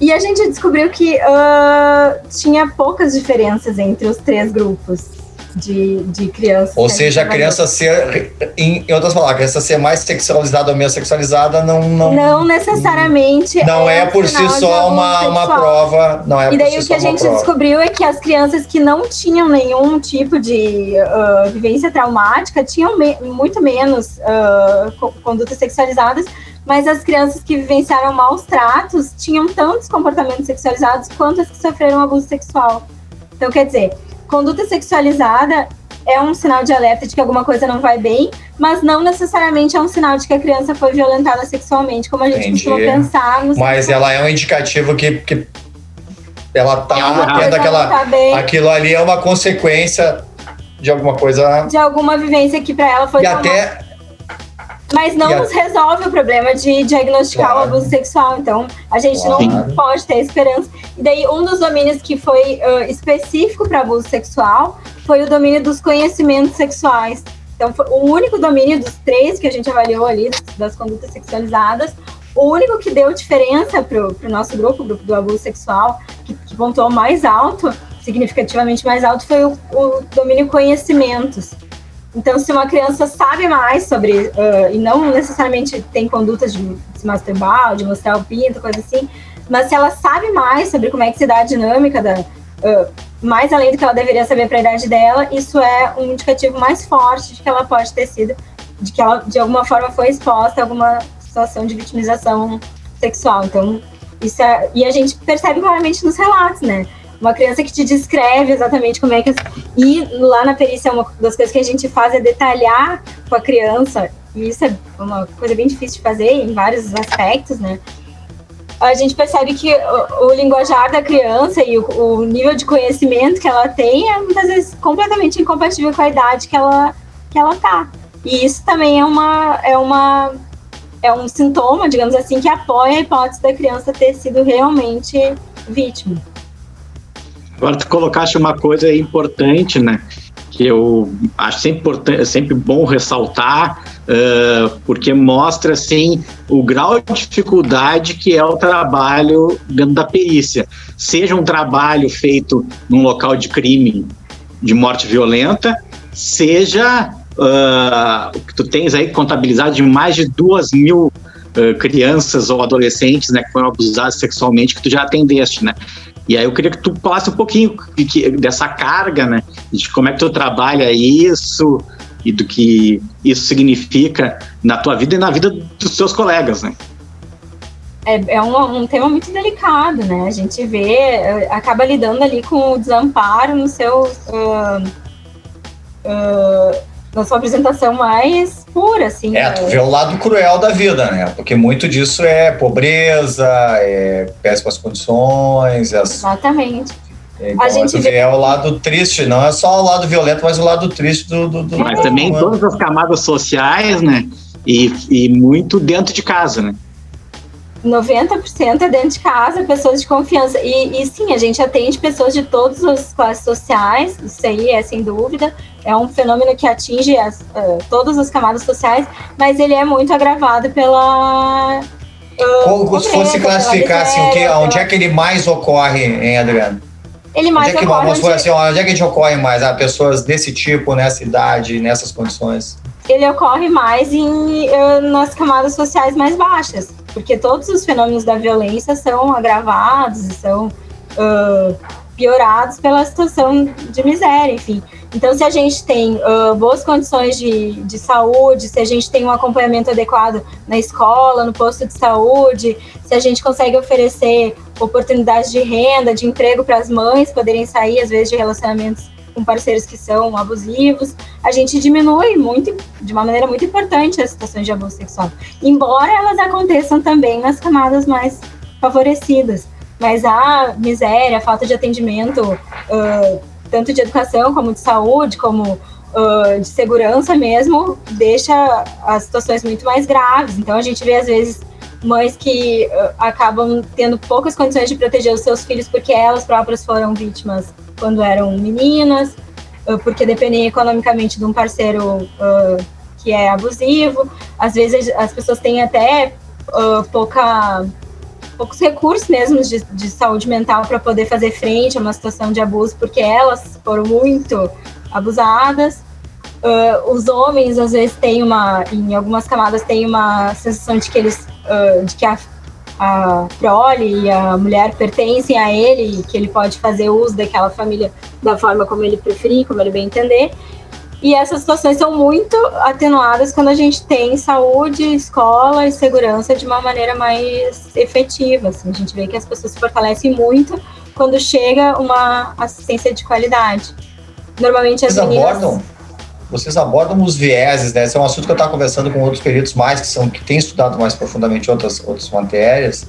e a gente descobriu que uh, tinha poucas diferenças entre os três grupos de, de crianças. Ou seja, a criança ser, em, em outras palavras, a criança ser mais sexualizada ou menos sexualizada não. Não, não necessariamente. Não é, é por si só uma, uma prova. Não é e daí si o que a gente descobriu é que as crianças que não tinham nenhum tipo de uh, vivência traumática tinham me muito menos uh, condutas sexualizadas mas as crianças que vivenciaram maus tratos tinham tantos comportamentos sexualizados quanto as que sofreram abuso sexual. Então, quer dizer, conduta sexualizada é um sinal de alerta de que alguma coisa não vai bem, mas não necessariamente é um sinal de que a criança foi violentada sexualmente, como a gente Entendi. costuma pensar. mas ela é um indicativo que, que ela tá é tendo aquela. Tá aquilo ali é uma consequência de alguma coisa. De alguma vivência que para ela foi. E até mas não nos resolve o problema de diagnosticar claro. o abuso sexual. Então, a gente claro. não pode ter esperança. E daí, um dos domínios que foi uh, específico para abuso sexual foi o domínio dos conhecimentos sexuais. Então, foi o único domínio dos três que a gente avaliou ali, das condutas sexualizadas, o único que deu diferença para o nosso grupo, o grupo do abuso sexual, que, que pontuou mais alto, significativamente mais alto, foi o, o domínio conhecimentos. Então, se uma criança sabe mais sobre, uh, e não necessariamente tem condutas de se masturbar, de mostrar o pinto, coisa assim, mas se ela sabe mais sobre como é que se dá a dinâmica da. Uh, mais além do que ela deveria saber para a idade dela, isso é um indicativo mais forte de que ela pode ter sido, de que ela de alguma forma foi exposta a alguma situação de vitimização sexual. Então, isso é, e a gente percebe claramente nos relatos, né? Uma criança que te descreve exatamente como é que. E lá na perícia, uma das coisas que a gente faz é detalhar com a criança, e isso é uma coisa bem difícil de fazer em vários aspectos, né? A gente percebe que o, o linguajar da criança e o, o, nível de conhecimento que ela tem é muitas vezes completamente incompatível com a idade que ela, que ela tá. E isso também é uma, é uma é um sintoma, digamos assim, que apoia a hipótese da criança ter sido realmente vítima. Agora, tu colocaste uma coisa importante, né? Que eu acho sempre, importante, sempre bom ressaltar, uh, porque mostra, assim, o grau de dificuldade que é o trabalho dentro da perícia. Seja um trabalho feito num local de crime de morte violenta, seja uh, o que tu tens aí contabilizado de mais de duas mil uh, crianças ou adolescentes né, que foram abusadas sexualmente que tu já atendeste, né? E aí eu queria que tu falasse um pouquinho dessa carga, né? De como é que tu trabalha isso e do que isso significa na tua vida e na vida dos seus colegas, né? É, é um, um, tema muito delicado, né? A gente vê, eh, acaba lidando ali com o desamparo no seu uh, uh, na sua apresentação mais pura, assim. É, tu vê o lado cruel da vida, né? Porque muito disso é pobreza, é péssimas condições. As... Exatamente. Então, a gente vê é o lado triste, não é só o lado violento, mas o lado triste do. do, do mas também todas as camadas sociais, né? E, e muito dentro de casa, né? 90% é dentro de casa, pessoas de confiança. E, e, sim, a gente atende pessoas de todas as classes sociais, isso aí é sem dúvida. É um fenômeno que atinge as, uh, todas as camadas sociais, mas ele é muito agravado pela. Uh, Como se fosse classificar assim, o que, onde é que ele mais ocorre, hein, Adriano? Ele mais onde é que, ocorre. Onde... Assim, onde é que a gente ocorre mais? Ah, pessoas desse tipo, nessa idade, nessas condições? Ele ocorre mais em, uh, nas camadas sociais mais baixas porque todos os fenômenos da violência são agravados e são uh, piorados pela situação de miséria, enfim. Então, se a gente tem uh, boas condições de, de saúde, se a gente tem um acompanhamento adequado na escola, no posto de saúde, se a gente consegue oferecer oportunidades de renda, de emprego para as mães poderem sair, às vezes, de relacionamentos com parceiros que são abusivos, a gente diminui muito, de uma maneira muito importante as situações de abuso sexual. Embora elas aconteçam também nas camadas mais favorecidas. Mas a miséria, a falta de atendimento, uh, tanto de educação como de saúde, como uh, de segurança mesmo, deixa as situações muito mais graves. Então a gente vê, às vezes, mães que uh, acabam tendo poucas condições de proteger os seus filhos porque elas próprias foram vítimas quando eram meninas, porque dependem economicamente de um parceiro que é abusivo. Às vezes as pessoas têm até pouca poucos recursos mesmo de, de saúde mental para poder fazer frente a uma situação de abuso, porque elas foram muito abusadas. Uh, os homens às vezes têm uma, em algumas camadas têm uma sensação de que eles uh, de que a, a prole e a mulher pertencem a ele, que ele pode fazer uso daquela família da forma como ele preferir, como ele bem entender. E essas situações são muito atenuadas quando a gente tem saúde, escola e segurança de uma maneira mais efetiva. Assim. A gente vê que as pessoas se fortalecem muito quando chega uma assistência de qualidade. Normalmente as Vocês meninas... abordam vocês abordam os vieses, né? Esse é um assunto que eu estava conversando com outros peritos mais que são que têm estudado mais profundamente outras outras matérias.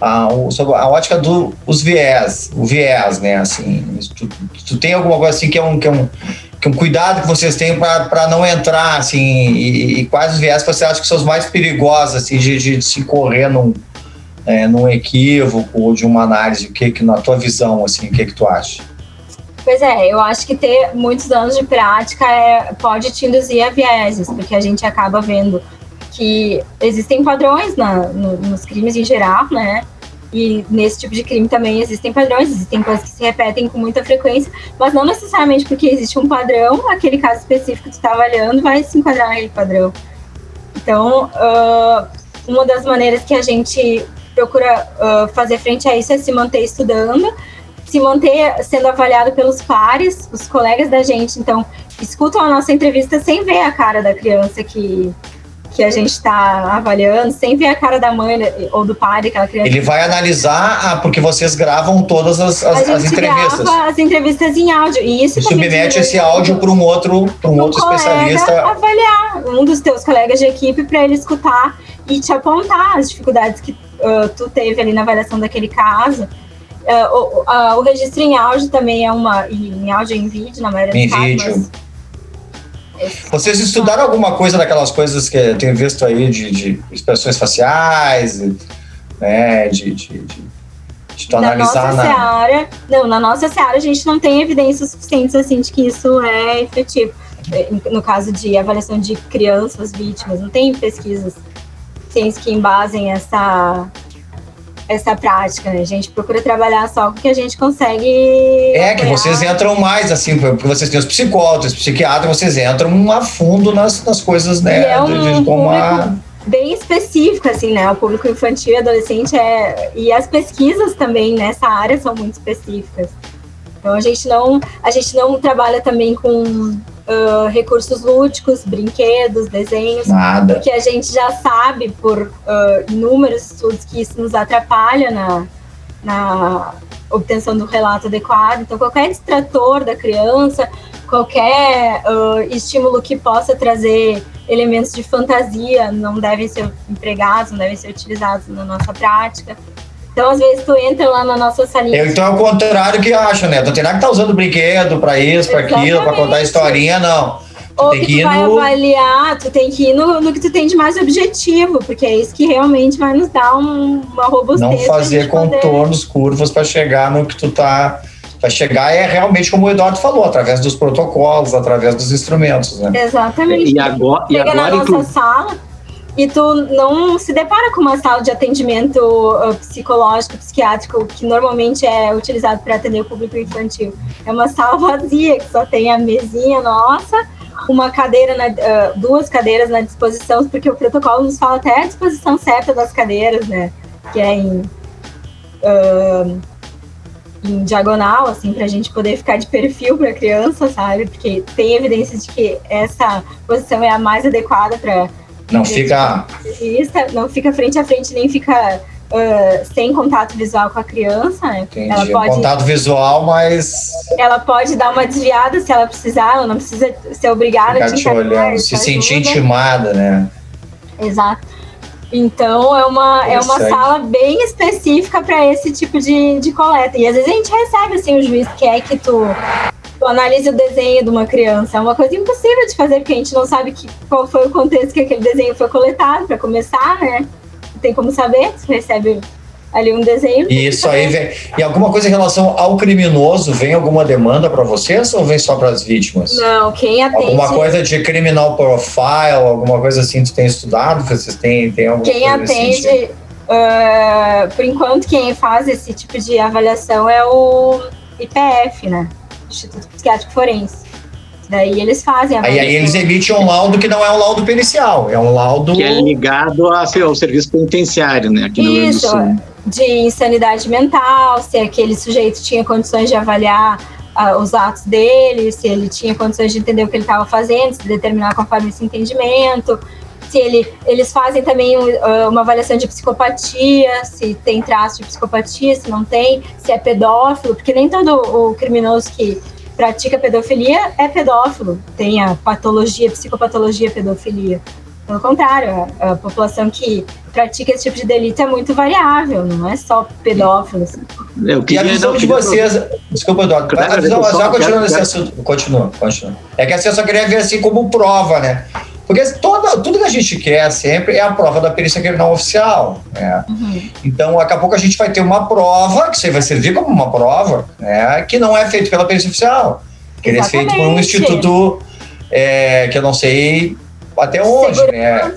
Ah, o, sobre a ótica dos do, viés, o viés, né? Assim, tu, tu, tem alguma coisa assim que é um que é um, um cuidado que vocês têm para não entrar assim e, e, quais os viés que você acha que são os mais perigosos assim de, de se correr num é, num equívoco ou de uma análise, o que que na tua visão assim, o que que tu acha? Pois é, eu acho que ter muitos anos de prática é, pode te induzir a vieses, porque a gente acaba vendo que existem padrões na, no, nos crimes em geral, né? E nesse tipo de crime também existem padrões, existem coisas que se repetem com muita frequência, mas não necessariamente porque existe um padrão, aquele caso específico que está avaliando vai se enquadrar naquele padrão. Então, uh, uma das maneiras que a gente procura uh, fazer frente a isso é se manter estudando, se manter sendo avaliado pelos pares, os colegas da gente, então, escutam a nossa entrevista sem ver a cara da criança que, que a gente está avaliando, sem ver a cara da mãe né, ou do pai daquela criança. Ele vai analisar, ah, porque vocês gravam todas as, as, as entrevistas. Grava as entrevistas em áudio. E isso e submete esse áudio para um outro, pra um, um outro especialista. avaliar um dos teus colegas de equipe para ele escutar e te apontar as dificuldades que uh, tu teve ali na avaliação daquele caso. Uh, o, uh, o, registro em áudio também é uma. Em áudio e em vídeo, na maioria dos casos. Em vídeo. Vocês estudaram alguma coisa daquelas coisas que eu tenho visto aí de, de expressões faciais, né, de, de, de, de tu na analisar nossa na... Seara, não, na nossa seara a gente não tem evidências suficientes assim de que isso é efetivo. No caso de avaliação de crianças vítimas, não tem pesquisas ciências que embasem essa essa prática, né? A gente procura trabalhar só com o que a gente consegue. É, que vocês entram mais, assim, porque vocês têm os psicólogos, os psiquiatras, vocês entram a fundo nas, nas coisas, né? E é um de, de bem específico, assim, né? O público infantil e adolescente é. E as pesquisas também nessa área são muito específicas. Então a gente não, a gente não trabalha também com uh, recursos lúdicos, brinquedos, desenhos, Nada. porque a gente já sabe por uh, inúmeros estudos que isso nos atrapalha na, na obtenção do relato adequado. Então, qualquer distrator da criança, qualquer uh, estímulo que possa trazer elementos de fantasia não devem ser empregados, não devem ser utilizados na nossa prática. Então, às vezes, tu entra lá na nossa salinha. Eu, então, é o contrário que acho, né? Não tem nada que tá usando brinquedo para isso, para aquilo, para contar historinha, não. Ou tem que que tu ir vai no- avaliar, tu tem que ir no, no que tu tem de mais objetivo, porque é isso que realmente vai nos dar um- uma robustez. Não fazer gente poder- contornos, curvas para chegar no que tu tá. Vai chegar é realmente como o Eduardo falou, através dos protocolos, através dos instrumentos, né? Exatamente. E agora, e Chega na agora nossa inclu- sala e tu não se depara com uma sala de atendimento uh, psicológico, psiquiátrico, que normalmente é utilizado para atender o público infantil. É uma sala vazia, que só tem a mesinha nossa, uma cadeira, na- uh, duas cadeiras na disposição, porque o protocolo nos fala até a disposição certa das cadeiras, né? Que é em, uh, em diagonal, assim, para a gente poder ficar de perfil para a criança, sabe? Porque tem evidência de que essa posição é a mais adequada para Não fica. não fica frente a frente, nem fica ah, sem contato visual com a criança, né? Entendi. Ela pode, Contato visual, mas ela pode dar uma desviada se ela precisar, ela não precisa ser obrigada a te olhando, se sentir intimada, né? Exato. Então é uma, é uma sala bem específica para esse tipo de, de coleta. E às vezes a gente recebe assim, o juiz quer que tu, tu analise o desenho de uma criança. É uma coisa impossível de fazer, porque a gente não sabe que, qual foi o contexto que aquele desenho foi coletado para começar, né? Não tem como saber, tu recebe ali um desenho. E isso aí vem. E alguma coisa em relação ao criminoso, vem alguma demanda para vocês ou vem só para as vítimas? Não, quem atende. Alguma coisa de criminal profile, alguma coisa assim, tu tem estudado? Vocês têm, tem alguma Quem atende, ah, por enquanto, quem faz esse tipo de avaliação é o IPF, né? Instituto Psiquiátrico Forense. Daí eles fazem a Aí, aí eles emitem um laudo que não é um laudo pericial, é um laudo. que é ligado a- ao serviço penitenciário, né? Aqui Isso, de insanidade mental, se aquele sujeito tinha condições de avaliar ah, os atos dele, se ele tinha condições de entender o que ele estava fazendo, se determinar conforme esse entendimento. Se ele, eles fazem também um, ah, uma avaliação de psicopatia, se tem traço de psicopatia, se não tem, se é pedófilo, porque nem todo o criminoso que pratica pedofilia é pedófilo, tem a patologia, psicopatologia, pedofilia. Pelo contrário, a, a população que pratica esse tipo de delito é muito variável, não é só pedófilos. Eu E a queria, visão não, de queria- vocês. Desculpa, Eduardo. Claro, A visão, só já continuando quero- nesse assunto. Continua, continua. É que assim, eu só queria ver assim como prova, né? Porque toda, tudo que a gente quer sempre é a prova da perícia criminal oficial. Né? Então, daqui a pouco a gente vai ter uma prova, que você vai servir como uma prova, né? que não é feito pela perícia oficial. Que ele é feito por um instituto é, que eu não sei até onde, né?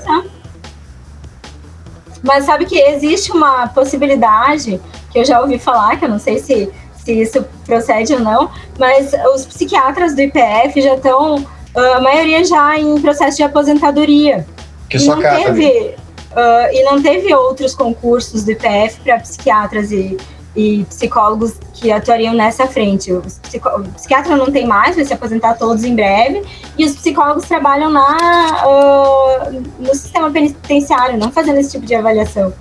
Mas sabe que existe uma possibilidade que eu já ouvi falar, que eu não sei se, se isso procede ou não, mas os psiquiatras do IPF já estão, a maioria já em processo de aposentadoria. Que e não cabe. teve ah, e não teve outros concursos do IPF para psiquiatras e, e psicólogos que atuariam nessa frente. Os psiquiatra não tem mais, vai se aposentar todos em breve, e os psicólogos trabalham na, ah, no sistema penitenciário, não fazendo esse tipo de avaliação.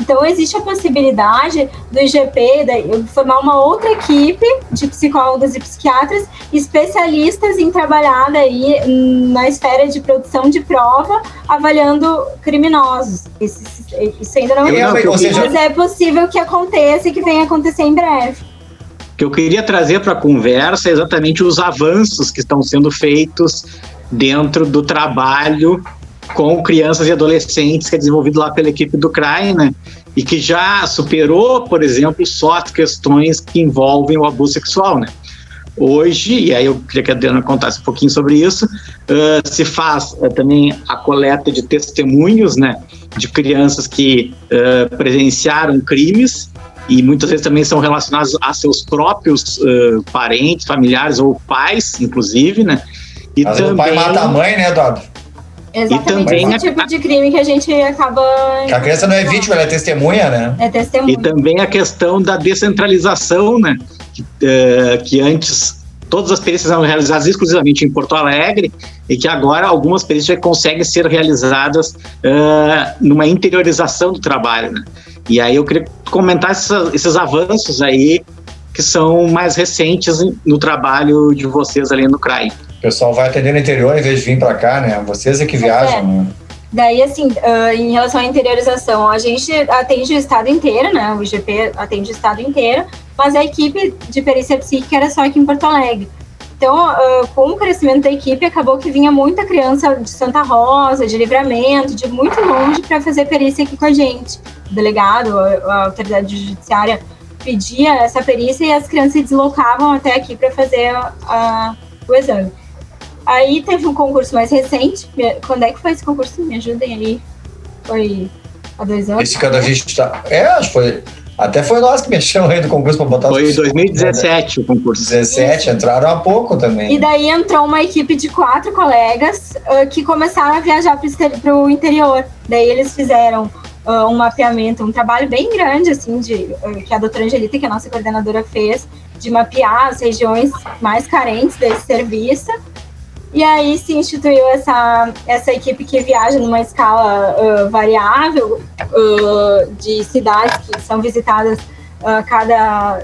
Então, existe a possibilidade do IGP formar uma outra equipe de psicólogos e psiquiatras especialistas em trabalhar daí na esfera de produção de prova, avaliando criminosos. Isso, isso ainda não Eu- seja- mas é possível que aconteça e que venha acontecer em breve. O que eu queria trazer para a conversa é exatamente os avanços que estão sendo feitos dentro do trabalho com crianças e adolescentes que é desenvolvido lá pela equipe do CRAI, né? E que já superou, por exemplo, só as questões que envolvem o abuso sexual, né? Hoje, e aí eu queria que a Adriana contasse um pouquinho sobre isso, ah, se faz ah, também a coleta de testemunhos, né? De crianças que ah, presenciaram crimes e muitas vezes também são relacionados a seus próprios ah, parentes, familiares ou pais, inclusive, né? E Às vezes o pai mata a mãe, né, Eduardo? Exatamente também esse a- tipo de crime que a gente acaba. Que a criança não é vítima, ela é testemunha, né? É testemunha. E também a questão da descentralização, né? Que, eh, que antes todas as perícias eram realizadas exclusivamente em Porto Alegre e que agora algumas perícias já conseguem ser realizadas eh, numa interiorização do trabalho, né? E aí eu queria comentar essa- esses avanços aí que são mais recentes no trabalho de vocês ali no CRAI. Pessoal vai atender no interior em vez de vir para cá, né? Vocês é que viajam, É. né? Daí, assim, ah, em relação à interiorização, a gente atende o estado inteiro, né? O IGP atende o estado inteiro, mas a equipe de perícia psíquica era só aqui em Porto Alegre. Então, uh, com o crescimento da equipe, acabou que vinha muita criança de Santa Rosa, de Livramento, de muito longe para fazer perícia aqui com a gente. O delegado, a, a autoridade judiciária pedia essa perícia e as crianças se deslocavam até aqui para fazer a, o exame. Aí teve um concurso mais recente. Quando é que foi esse concurso? Me ajudem aí. Foi há dois anos? Esse cada vez está. É, acho que foi. Até foi nós que mexemos aí no concurso para botar Foi em 2017 o concurso. 17, entraram há pouco também. E daí entrou uma equipe de quatro colegas uh, que começaram a viajar para o interior. Daí eles fizeram uh, um mapeamento, um trabalho bem grande, assim, de, uh, que a doutora Angelita, que é a nossa coordenadora, fez, de mapear as regiões mais carentes desse serviço e aí se instituiu essa, essa equipe que viaja numa escala uh, variável uh, de cidades que são visitadas a uh, cada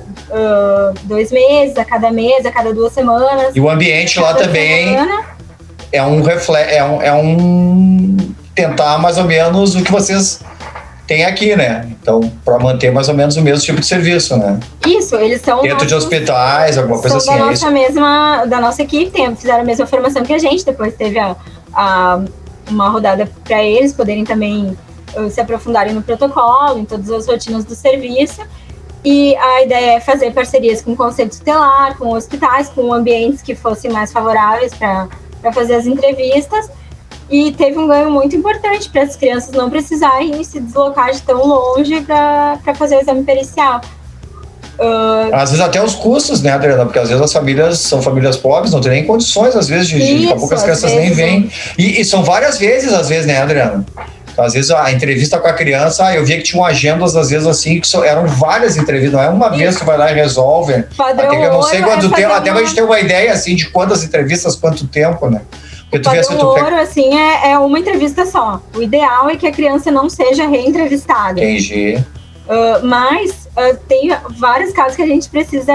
dois meses, a cada mês, a cada duas semanas. E o ambiente lá também semana. é um reflexo, é um, é um tentar mais ou menos o que vocês tem aqui, né? Então, para manter mais ou menos o mesmo tipo de serviço, né? Isso, eles são. Dentro nossos, de hospitais, alguma coisa assim. Da é nossa mesma, da nossa equipe, tem, fizeram a mesma formação que a gente, depois teve a, a uma rodada para eles poderem também uh, se aprofundarem no protocolo, em todas as rotinas do serviço. E a ideia é fazer parcerias com o conselho tutelar, com hospitais, com ambientes que fossem mais favoráveis para fazer as entrevistas e teve um ganho muito importante para as crianças não precisarem se deslocar de tão longe para fazer o exame pericial. Uh, às vezes até os custos, né, Adriana? Porque às vezes as famílias são famílias pobres, não tem nem condições, às vezes, de, isso, de daqui a pouco as crianças nem vêm. E, e, são várias vezes, às vezes, né, Adriana? Então, às vezes a entrevista com a criança, eu via que tinham agendas, às vezes, assim, que eram várias entrevistas, não é uma isso. vez que vai lá e resolve. Padrão até que eu não sei quanto é tempo, até pra gente ter uma ideia, assim, de quantas entrevistas, quanto tempo, né? Padrão ouro, assim, é, é, uma entrevista só. O ideal é que a criança não seja reentrevistada. Entendi. Uh, mas uh, tem vários casos que a gente precisa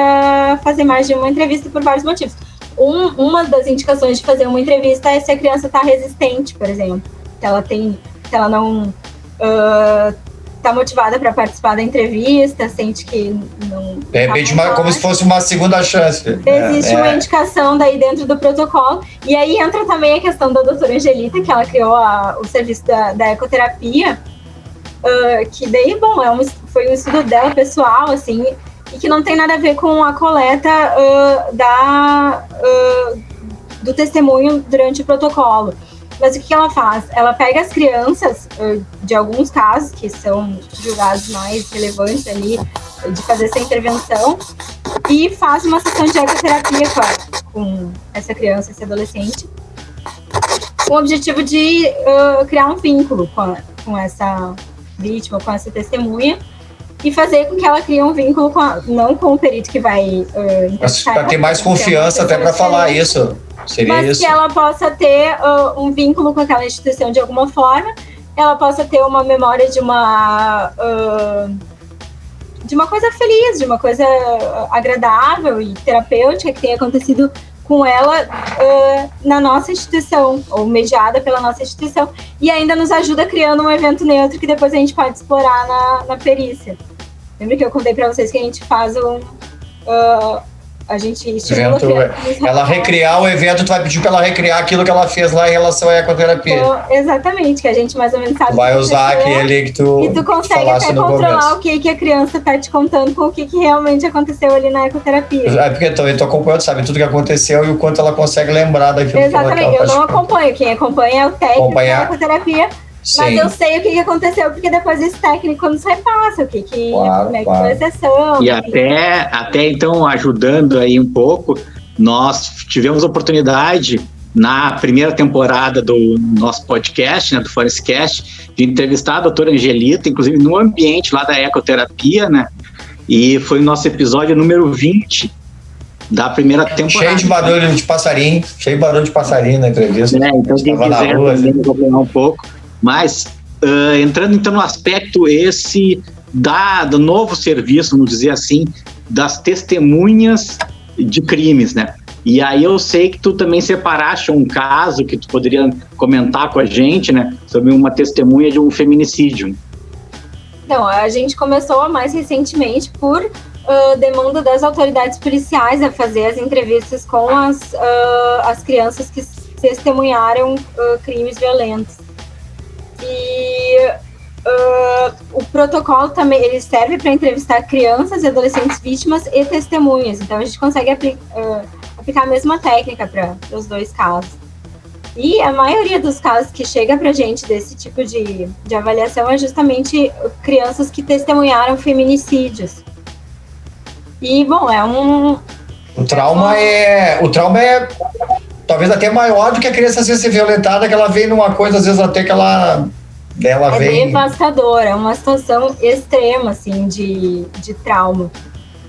fazer mais de uma entrevista por vários motivos. Um, uma das indicações de fazer uma entrevista é se a criança está resistente, por exemplo. Se ela tem, se ela não uh, está motivada para participar da entrevista, sente que não. De repente, uma, como se fosse uma segunda chance. Existe é, uma é. indicação daí dentro do protocolo. E aí entra também a questão da doutora Angelita, que ela criou a, o serviço da, da ecoterapia, uh, que daí, bom, é um, foi um estudo dela pessoal, assim, e que não tem nada a ver com a coleta uh, da, uh, do testemunho durante o protocolo. Mas o que ela faz? Ela pega as crianças, de alguns casos que são julgados mais relevantes ali, de fazer essa intervenção, e faz uma sessão de ecoterapia com, com essa criança, esse adolescente, com o objetivo de uh, criar um vínculo com, a, com essa vítima, com essa testemunha, e fazer com que ela crie um vínculo com a, não com o perito que vai uh, para ter mais confiança até para falar isso Seria mas isso? que ela possa ter uh, um vínculo com aquela instituição de alguma forma, ela possa ter uma memória de uma uh, de uma coisa feliz, de uma coisa agradável e terapêutica que tenha acontecido com ela uh, na nossa instituição, ou mediada pela nossa instituição, e ainda nos ajuda criando um evento neutro que depois a gente pode explorar na, na perícia. Lembra que eu contei para vocês que a gente faz um, uh, a gente estimula evento, é. ela recriar o evento, tu vai pedir para ela recriar aquilo que ela fez lá em relação à ecoterapia. Então, exatamente, que a gente mais ou menos sabe. Vai usar aquele que tu. E tu consegue até controlar o que, que a criança tá te contando com o que, que realmente aconteceu ali na ecoterapia. É porque também tu acompanhando, sabe tudo que aconteceu e o quanto ela consegue lembrar daquilo Exatamente, que ela eu não acompanho. Quem acompanha é o técnico Acompanhar. da ecoterapia Sim. Mas eu sei o que, que aconteceu, porque depois esse técnico nos repassa o que, que claro, como é que claro. foi a sessão. E até, até então, ajudando aí um pouco, nós tivemos a oportunidade na primeira temporada do nosso podcast, né, do Forestcast, de entrevistar a doutora Angelita, inclusive no ambiente lá da ecoterapia, né? E foi o nosso episódio número 20 da primeira temporada. Cheio de barulho de passarinho, cheio de barulho de passarinho na entrevista. É, então quem quiser rua, assim. um pouco, mas uh, entrando então no aspecto esse da, do novo serviço, vamos dizer assim, das testemunhas de crimes, né? E aí eu sei que tu também separaste um caso que tu poderia comentar com a gente, né? Sobre uma testemunha de um feminicídio. Então, a gente começou mais recentemente por uh, demanda das autoridades policiais a fazer as entrevistas com as, uh, as crianças que testemunharam uh, crimes violentos. E o protocolo também ele serve para entrevistar crianças e adolescentes vítimas e testemunhas. Então a gente consegue apli aplicar a mesma técnica para os dois casos. E a maioria dos casos que chega para gente desse tipo de, de avaliação é justamente crianças que testemunharam feminicídios. E, bom, é um. O trauma é. O trauma é talvez até maior do que a criança ser violentada, que ela vem numa coisa, às vezes até que ela. Ela é vem... devastadora, é uma situação extrema, assim, de, de trauma.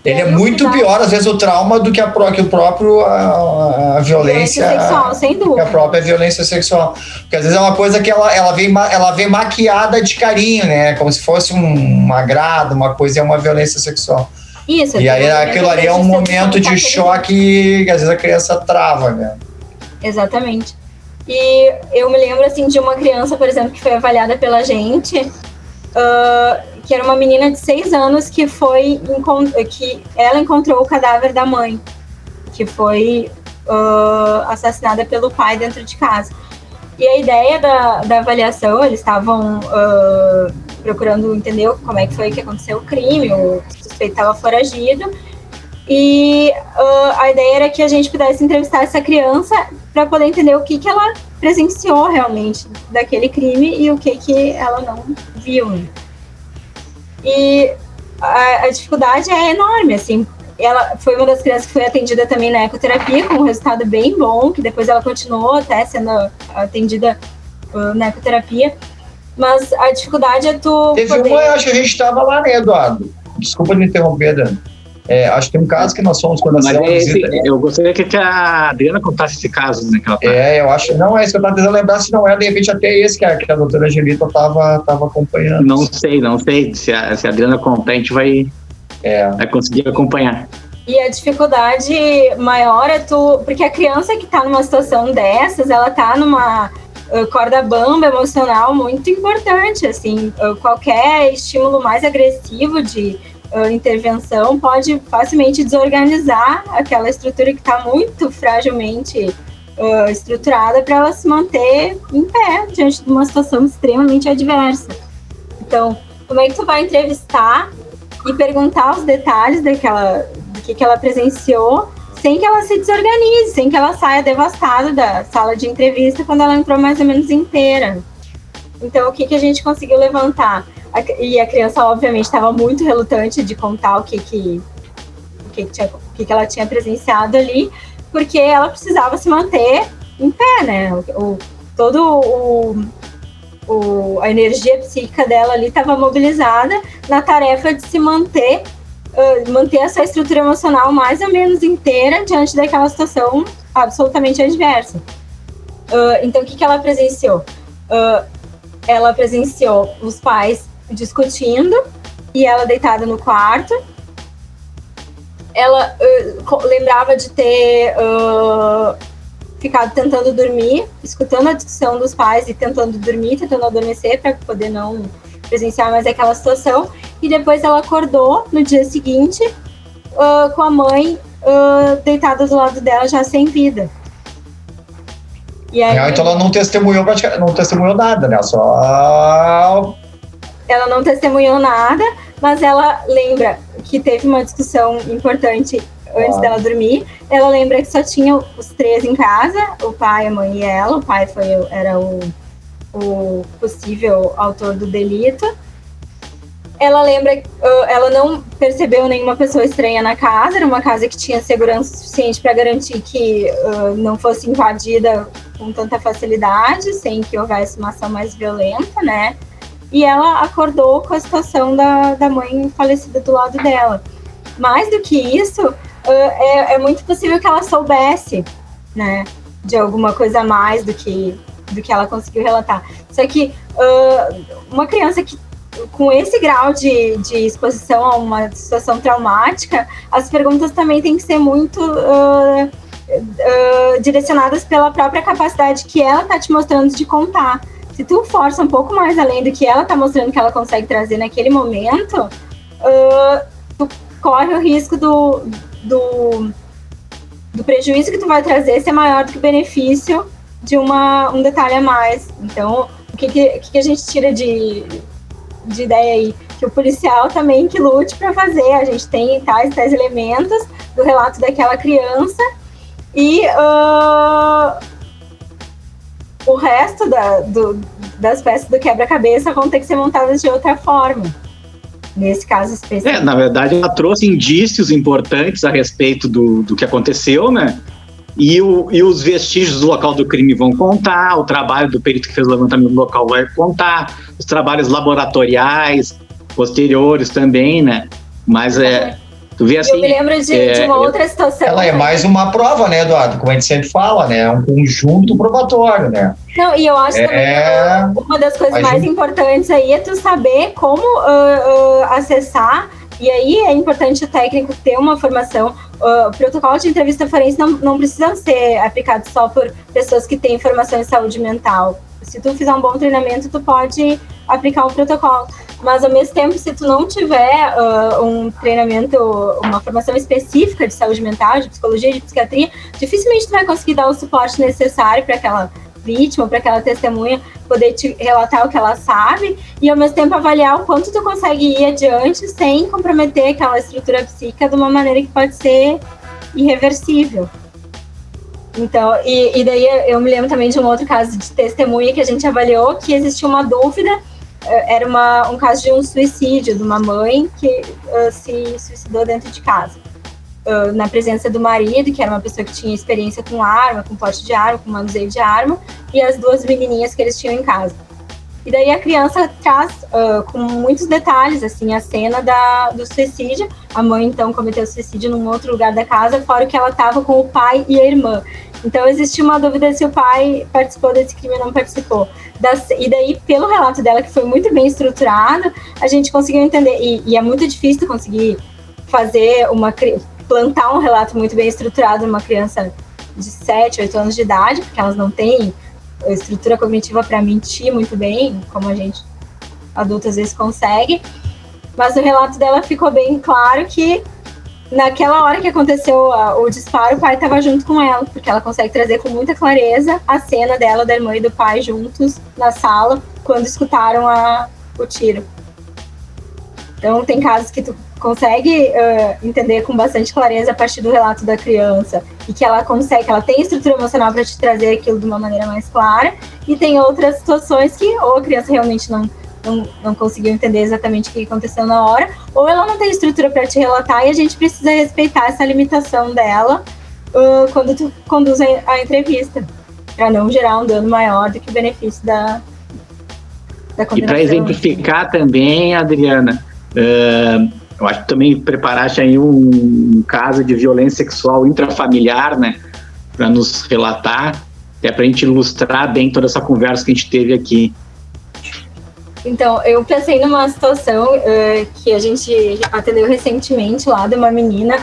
Ele é muito pior, às vezes, o trauma do que, a, que o próprio a, a violência, violência sexual, sem dúvida. a própria violência sexual. Porque às vezes é uma coisa que ela, ela, vem, ela vem maquiada de carinho, né? Como se fosse um, um agrado, uma coisa, é uma violência sexual. Isso. E aí aquilo ali é um momento de choque que às vezes a criança trava, né? Exatamente. E eu me lembro, assim, de uma criança, por exemplo, que foi avaliada pela gente, uh, que era uma menina de seis anos que foi, que ela encontrou o cadáver da mãe, que foi uh, assassinada pelo pai dentro de casa. E a ideia da, da avaliação, eles estavam uh, procurando entender como é que foi que aconteceu o crime, o suspeito estava foragido, e uh, a ideia era que a gente pudesse entrevistar essa criança para poder entender o que, que ela presenciou realmente daquele crime e o que, que ela não viu. E a, a dificuldade é enorme, assim, ela foi uma das crianças que foi atendida também na ecoterapia, com um resultado bem bom, que depois ela continuou até sendo atendida uh, na ecoterapia. Mas a dificuldade é tu. Teve poder... uma, acho que a gente estava lá, né, Eduardo? Desculpa me interromper, Dani. É, acho que tem um caso que nós fomos quando é Eu gostaria que a Adriana contasse esse caso, né? Que ela tá... É, eu acho. Não é isso que eu estava tentando lembrar, se não é, de repente, até esse que a, que a doutora Angelita estava tava acompanhando. Não sei, não sei. Se a, se a Adriana contar, a gente vai, é. vai conseguir acompanhar. E a dificuldade maior é tu. Porque a criança que está numa situação dessas, ela está numa corda bamba emocional muito importante. Assim, qualquer estímulo mais agressivo de uh, intervenção pode facilmente desorganizar aquela estrutura que está muito fragilmente uh, estruturada para ela se manter em pé diante de uma situação extremamente adversa. Então, como é que tu vai entrevistar e perguntar os detalhes daquela, do que, que ela presenciou sem que ela se desorganize, sem que ela saia devastada da sala de entrevista quando ela entrou mais ou menos inteira. Então, o que, que a gente conseguiu levantar? E a criança, obviamente, estava muito relutante de contar o que, que, o que, tinha, o que, que ela tinha presenciado ali, porque ela precisava se manter em pé, né? O, todo o, o, a energia psíquica dela ali estava mobilizada na tarefa de se manter, uh, manter essa estrutura emocional mais ou menos inteira diante daquela situação absolutamente adversa. Uh, então, o que, que ela presenciou? Uh, ela presenciou os pais discutindo e ela deitada no quarto. Ela uh, lembrava de ter uh, ficado tentando dormir, escutando a discussão dos pais e tentando dormir, tentando adormecer para poder não presenciar mais aquela situação. E depois ela acordou no dia seguinte uh, com a mãe deitada do lado dela já sem vida. E aí, então ela não testemunhou, não testemunhou nada, né? Só ela não testemunhou nada, mas ela lembra que teve uma discussão importante antes ah. dela dormir. Ela lembra que só tinha os três em casa, o pai, a mãe e ela. O pai foi, era o, o possível autor do delito. Ela lembra, ela não percebeu nenhuma pessoa estranha na casa. Era uma casa que tinha segurança suficiente para garantir que uh, não fosse invadida com tanta facilidade, sem que houvesse uma ação mais violenta, né? E ela acordou com a situação da, da mãe falecida do lado dela. Mais do que isso, uh, é, é, muito possível que ela soubesse, né, de alguma coisa a mais do que, do que ela conseguiu relatar. Só que uh, uma criança que com esse grau de, de exposição a uma situação traumática, as perguntas também têm que ser muito uh, direcionadas pela própria capacidade que ela está te mostrando de contar se tu força um pouco mais além do que ela tá mostrando que ela consegue trazer naquele momento, uh, tu corre o risco do, do, do prejuízo que tu vai trazer ser maior do que o benefício de uma, um detalhe a mais. Então, o que, que, que a gente tira de, de ideia aí? Que o policial também que lute para fazer. A gente tem tais tais elementos do relato daquela criança e uh, o resto da, do, das peças do quebra-cabeça vão ter que ser montadas de outra forma. Nesse caso específico. É, na verdade, ela trouxe indícios importantes a respeito do, do que aconteceu, né? E, o, e os vestígios do local do crime vão contar, o trabalho do perito que fez o levantamento do local vai contar, os trabalhos laboratoriais posteriores também, né? Mas é, Tu vê assim, eu me lembro de, é, de uma outra situação. Ela é mais uma prova, né, Eduardo? Como a gente sempre fala, né? É um conjunto probatório, né? Não, e eu acho é... também uma das coisas mais importantes aí é tu saber como uh, uh, acessar. E aí é importante o técnico ter uma formação. Uh, o protocolo de entrevista forense não, não precisa ser aplicado só por pessoas que têm formação em saúde mental. Se tu fizer um bom treinamento, tu pode aplicar o protocolo. Mas ao mesmo tempo, se tu não tiver uh, um treinamento, uma formação específica de saúde mental, de psicologia, de psiquiatria, dificilmente tu vai conseguir dar o suporte necessário para aquela vítima, para aquela testemunha poder te relatar o que ela sabe e ao mesmo tempo avaliar o quanto tu consegue ir adiante sem comprometer aquela estrutura psíquica de uma maneira que pode ser irreversível. Então, e, e daí eu me lembro também de um outro caso de testemunha que a gente avaliou que existia uma dúvida era uma, um caso de um suicídio de uma mãe que uh, se suicidou dentro de casa. Uh, na presença do marido, que era uma pessoa que tinha experiência com arma, com porte de arma, com manuseio de arma, e as duas menininhas que eles tinham em casa. E daí a criança traz uh, com muitos detalhes, assim, a cena da, do suicídio. A mãe, então, cometeu suicídio num outro lugar da casa, fora que ela estava com o pai e a irmã. Então, existia uma dúvida se o pai participou desse crime ou não participou. Das, e daí, pelo relato dela, que foi muito bem estruturado, a gente conseguiu entender. E, e é muito difícil conseguir fazer uma. plantar um relato muito bem estruturado numa criança de 7, 8 anos de idade, porque elas não têm estrutura cognitiva para mentir muito bem, como a gente adulto às vezes consegue. Mas no relato dela ficou bem claro que naquela hora que aconteceu a, o disparo, o pai estava junto com ela, porque ela consegue trazer com muita clareza a cena dela, da irmã e do pai juntos na sala, quando escutaram a, o tiro. Então, tem casos que tu consegue uh, entender com bastante clareza a partir do relato da criança e que ela consegue, ela tem estrutura emocional para te trazer aquilo de uma maneira mais clara, e tem outras situações que ou a criança realmente não não, não conseguiu entender exatamente o que aconteceu na hora, ou ela não tem estrutura para te relatar e a gente precisa respeitar essa limitação dela uh, quando tu conduz a, a entrevista, para não gerar um dano maior do que o benefício da, da E para exemplificar também, Adriana, uh, eu acho que também preparaste aí um, um caso de violência sexual intrafamiliar, né, para nos relatar, até para a gente ilustrar bem toda essa conversa que a gente teve aqui. Então, eu pensei numa situação uh, que a gente atendeu recentemente lá de uma menina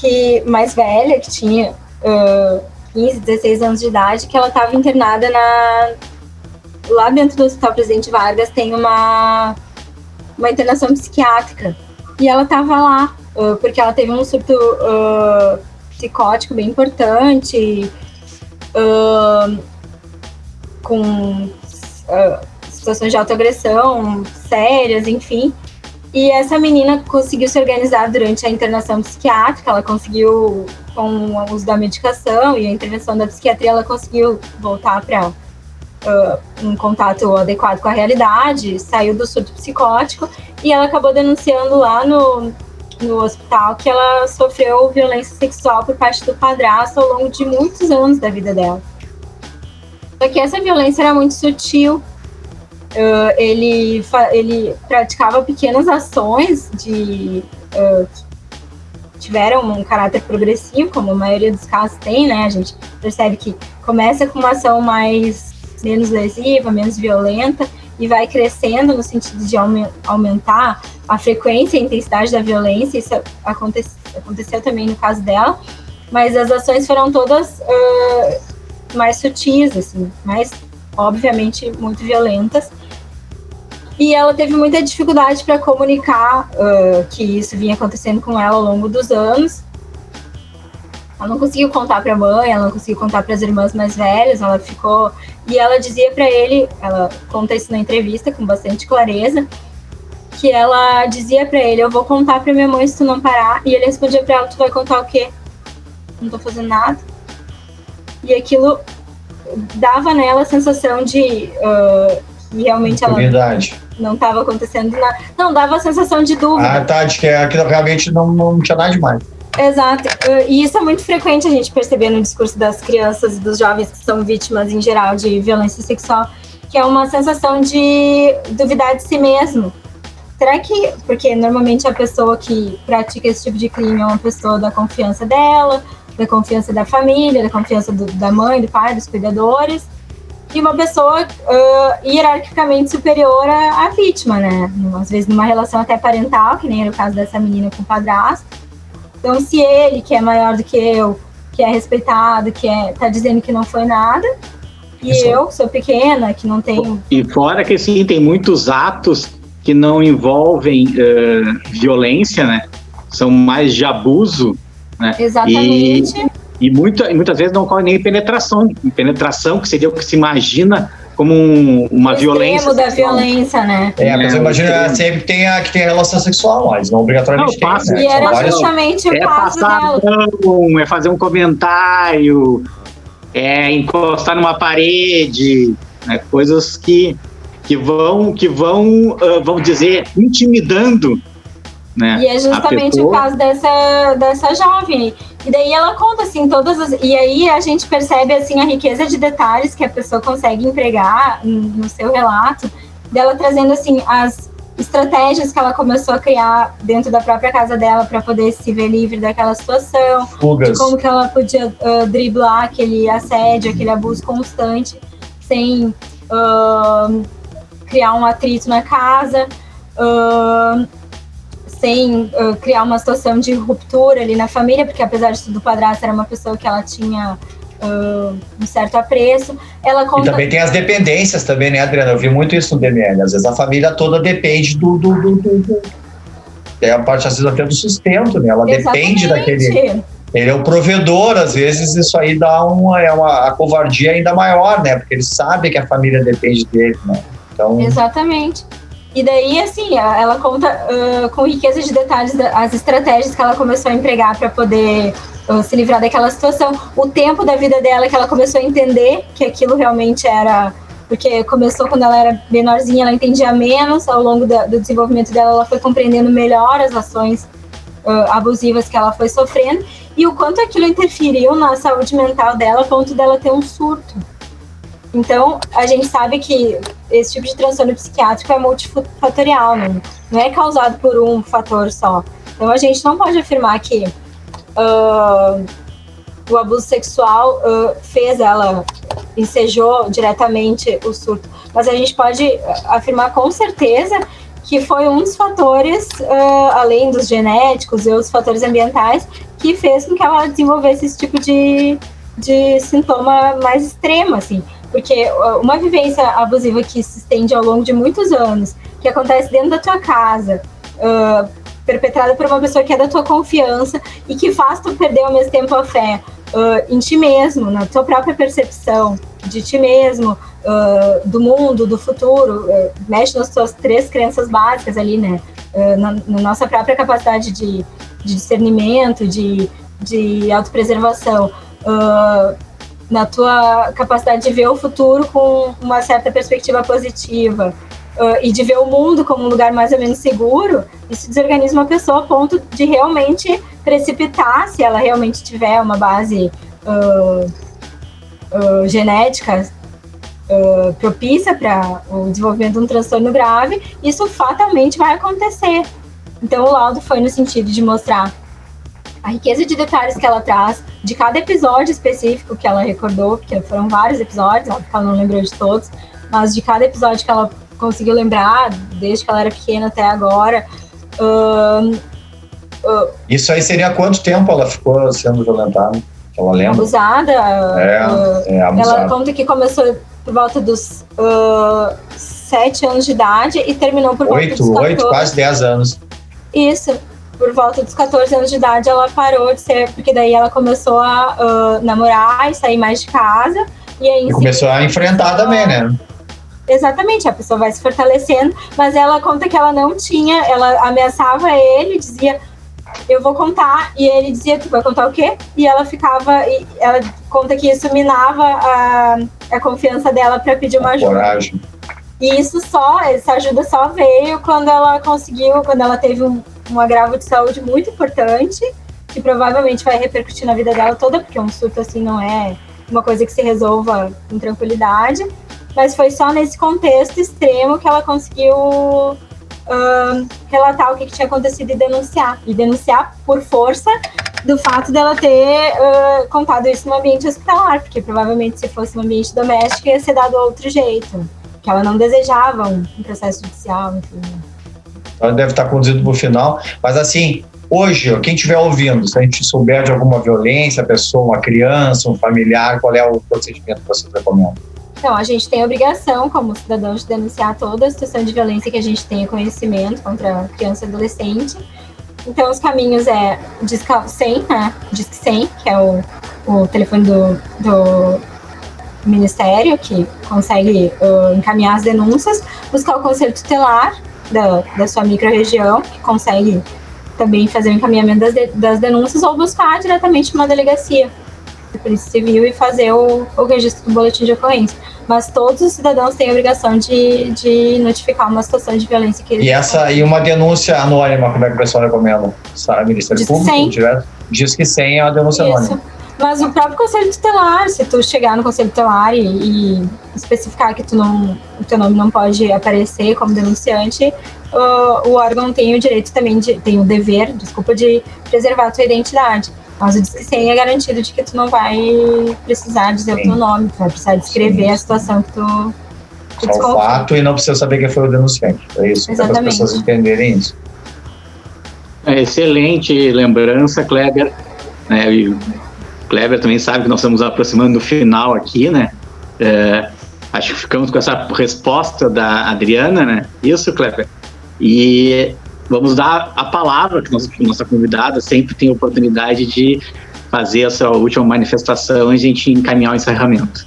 que mais velha, que tinha uh, 15, 16 anos de idade, que ela estava internada na lá dentro do Hospital Presidente Vargas tem uma uma internação psiquiátrica. E ela estava lá uh, porque ela teve um surto uh, psicótico bem importante com situações de autoagressão sérias, enfim. E essa menina conseguiu se organizar durante a internação psiquiátrica, ela conseguiu, com o uso da medicação e a intervenção da psiquiatria, ela conseguiu voltar para uh, um contato adequado com a realidade, saiu do surto psicótico e ela acabou denunciando lá no, no hospital que ela sofreu violência sexual por parte do padrasto ao longo de muitos anos da vida dela. Só que essa violência era muito sutil, uh, ele, ele praticava pequenas ações de uh, tiveram um caráter progressivo, como a maioria dos casos tem, né? A gente percebe que começa com uma ação mais menos lesiva, menos violenta e vai crescendo no sentido de aumentar a frequência e a intensidade da violência. Isso aconteceu, aconteceu também no caso dela, mas as ações foram todas uh, mais sutis, assim, mais obviamente muito violentas E ela teve muita dificuldade para comunicar uh, que isso vinha acontecendo com ela ao longo dos anos. Ela não conseguiu contar para a mãe, ela não conseguiu contar para as irmãs mais velhas, ela ficou. E ela dizia para ele, ela conta isso na entrevista com bastante clareza, que ela dizia para ele: Eu vou contar para minha mãe se tu não parar. E ele respondia para ela: Tu vai contar o quê? Não tô fazendo nada. E aquilo dava nela a sensação de uh, que realmente ela Verdade. não estava acontecendo nada. Não, dava a sensação de dúvida. Ah, tá, de que aquilo realmente não, não tinha nada demais. Exato. Uh, E isso é muito frequente a gente perceber no discurso das crianças e dos jovens que são vítimas em geral de violência sexual, que é uma sensação de duvidar de si mesmo. Será que, porque normalmente a pessoa que pratica esse tipo de crime é uma pessoa da confiança dela, da confiança da família, da confiança do- da mãe, do pai, dos cuidadores, e uma pessoa ah, hierarquicamente superior à, à vítima, né? Às vezes numa relação até parental, que nem era o caso dessa menina com o padrasto. Então, se ele, que é maior do que eu, que é respeitado, que é, tá dizendo que não foi nada, e Isso. eu, que sou pequena, que não tenho. E fora que assim, tem muitos atos que não envolvem eh, violência, né? São mais de abuso, né? Exatamente. E, muita, e muitas vezes não ocorre nem penetração. Penetração, que seria o que se imagina como um- uma o violência. da sexual. violência, né? É, a É, pessoa o imagina sempre tem a, que tem a relação sexual, mas não obrigatoriamente Não, tem, passa. né? E era justamente o É caso passar dela. mão, é fazer um comentário, é encostar numa parede, né, coisas que, que vão, que vão, ah, vamos dizer, intimidando, né? E é justamente o caso dessa, dessa jovem. E daí ela conta assim todas as. E aí a gente percebe assim a riqueza de detalhes que a pessoa consegue empregar no seu relato, dela trazendo assim as estratégias que ela começou a criar dentro da própria casa dela para poder se ver livre daquela situação, de fugas. como que ela podia ah, driblar aquele assédio, aquele abuso constante, sem ah, criar um atrito na casa, ah, sem ah, criar uma situação de ruptura ali na família, porque apesar de tudo, o padrasto era uma pessoa que ela tinha ah, um certo apreço. Ela E conta. também tem as dependências também, né, Adriana? Eu vi muito isso no DML. Às vezes a família toda depende do... do, do, do, é a parte, às vezes, até do sustento, né? Ela depende daquele... Exatamente. Ele é o provedor, às vezes isso aí dá uma, é uma a covardia ainda maior, né? Porque ele sabe que a família depende dele, né? Então, Exatamente. E daí, assim, ela conta ah, com riqueza de detalhes da- as estratégias que ela começou a empregar para poder ah, se livrar daquela situação. O tempo da vida dela que ela começou a entender que aquilo realmente era. Porque começou quando ela era menorzinha, ela entendia menos. Ao longo da- do desenvolvimento dela, ela foi compreendendo melhor as ações ah, abusivas que ela foi sofrendo e o quanto aquilo interferiu na saúde mental dela, a ponto dela ter um surto. Então, a gente sabe que esse tipo de transtorno psiquiátrico é multifatorial, não, não é causado por um fator só. Então, a gente não pode afirmar que ah, o abuso sexual ah, fez ela, ensejou diretamente o surto. Mas a gente pode afirmar com certeza que foi um dos fatores, ah, além dos genéticos e outros fatores ambientais, que fez com que ela desenvolvesse esse tipo de, de sintoma mais extremo, assim. Porque uma vivência abusiva que se estende ao longo de muitos anos, que acontece dentro da tua casa, uh, perpetrada por uma pessoa que é da tua confiança e que faz tu perder ao mesmo tempo a fé uh, em ti mesmo, na tua própria percepção de ti mesmo, uh, do mundo, do futuro, uh, mexe nas tuas três crenças básicas ali, né? Na, na nossa própria capacidade de, de discernimento, de, de autopreservação. Uh, na tua capacidade de ver o futuro com uma certa perspectiva positiva uh, e de ver o mundo como um lugar mais ou menos seguro, isso desorganiza uma pessoa a ponto de realmente precipitar, se ela realmente tiver uma base uh, uh, genética propícia para o desenvolvimento de um transtorno grave, isso fatalmente vai acontecer. Então, o laudo foi no sentido de mostrar a riqueza de detalhes que ela traz de cada episódio específico que ela recordou, porque foram vários episódios, óbvio que ela não lembrou de todos, mas de cada episódio que ela conseguiu lembrar, desde que ela era pequena até agora. ahn, isso aí seria quanto tempo ela ficou sendo violentada? Ela lembra? abusada. ah, É, é ela abusada. conta que começou por volta dos ah, 7 anos de idade e terminou por volta Oito, dos 14. oito, quase 10 anos. Isso. Por volta dos 14 anos de idade, ela parou de ser, porque daí ela começou a ah, namorar e sair mais de casa. E aí E começou a enfrentar também, né? Exatamente, a pessoa vai se fortalecendo, mas ela conta que ela não tinha, ela ameaçava ele, dizia, eu vou contar, e ele dizia, tu vai contar o quê? E ela ficava, e ela conta que isso minava a, a confiança dela para pedir uma ajuda. Coragem. E isso só, essa ajuda só veio quando ela conseguiu, quando ela teve um, um agravo de saúde muito importante, que provavelmente vai repercutir na vida dela toda, porque um surto assim não é uma coisa que se resolva com tranquilidade. Mas foi só nesse contexto extremo que ela conseguiu ahn, relatar o que, que tinha acontecido e denunciar. E denunciar por força do fato dela ter ah, contado isso no ambiente hospitalar, porque provavelmente se fosse no ambiente doméstico ia ser dado outro jeito. Que ela não desejava um processo judicial, enfim. Deve estar conduzido para o final. Mas assim, hoje, quem estiver ouvindo, se a gente souber de alguma violência, a pessoa, uma criança, um familiar, qual é o procedimento que você recomenda? Então, a gente tem a obrigação, como cidadãos, de denunciar toda a situação de violência que a gente tenha conhecimento contra criança e adolescente. Então, os caminhos é Disca 100, né? Disque 100, que é o, o telefone do, do Ministério, que consegue uh, encaminhar as denúncias. Buscar o Conselho Tutelar da, da sua microrregião, que consegue também fazer o encaminhamento das, de- das denúncias, ou buscar diretamente uma delegacia de Polícia Civil e fazer o, o registro do boletim de ocorrência. Mas todos os cidadãos têm a obrigação de, de notificar uma situação de violência que eles E essa e uma denúncia anônima, como é que o pessoal recomenda? Sabe, Ministério Diz Público, 100. direto? Diz que 100 é uma denúncia Isso. anônima. Mas o próprio conselho tutelar, se tu chegar no conselho tutelar e, e especificar que tu não, o teu nome não pode aparecer como denunciante, o- o órgão tem o direito também de, tem o dever, desculpa, de preservar a tua identidade. Mas o Disque 100 é garantido de que tu não vai precisar dizer Sim. o teu nome, tu vai precisar descrever Sim. a situação que tu, que Só o fato e não precisa saber quem foi o denunciante. É isso, para as pessoas entenderem isso. É, excelente lembrança, Kleber. É, Kleber também sabe que nós estamos aproximando do final aqui, né? É, acho que ficamos com essa resposta da Adriana, né? Isso, Kleber. E vamos dar a palavra que nossa, nossa convidada sempre tem oportunidade de fazer essa última manifestação e a gente encaminhar o encerramento.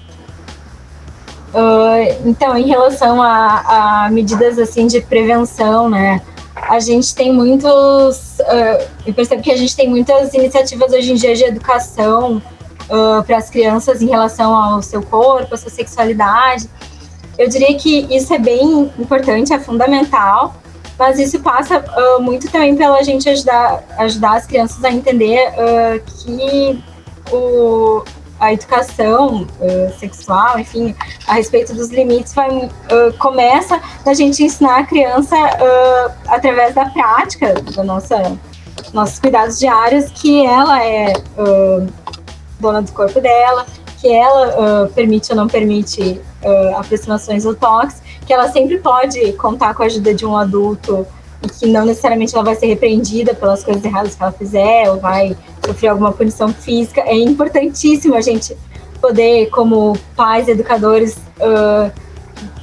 Ah, então, em relação a, a medidas assim de prevenção, né? A gente tem muitos. ah, eu percebo que a gente tem muitas iniciativas hoje em dia de educação para as crianças em relação ao seu corpo, à sua sexualidade. Eu diria que isso é bem importante, é fundamental, mas isso passa ah, muito também pela gente ajudar, ajudar as crianças a entender que o, a educação ah, sexual, enfim, a respeito dos limites, vai, ah, começa da gente ensinar a criança ah, através da prática, da nossa nossos cuidados diários, que ela é dona do corpo dela, que ela permite ou não permite aproximações ou toques, que ela sempre pode contar com a ajuda de um adulto e que não necessariamente ela vai ser repreendida pelas coisas erradas que ela fizer ou vai sofrer alguma punição física. É importantíssimo a gente poder, como pais, educadores, ah,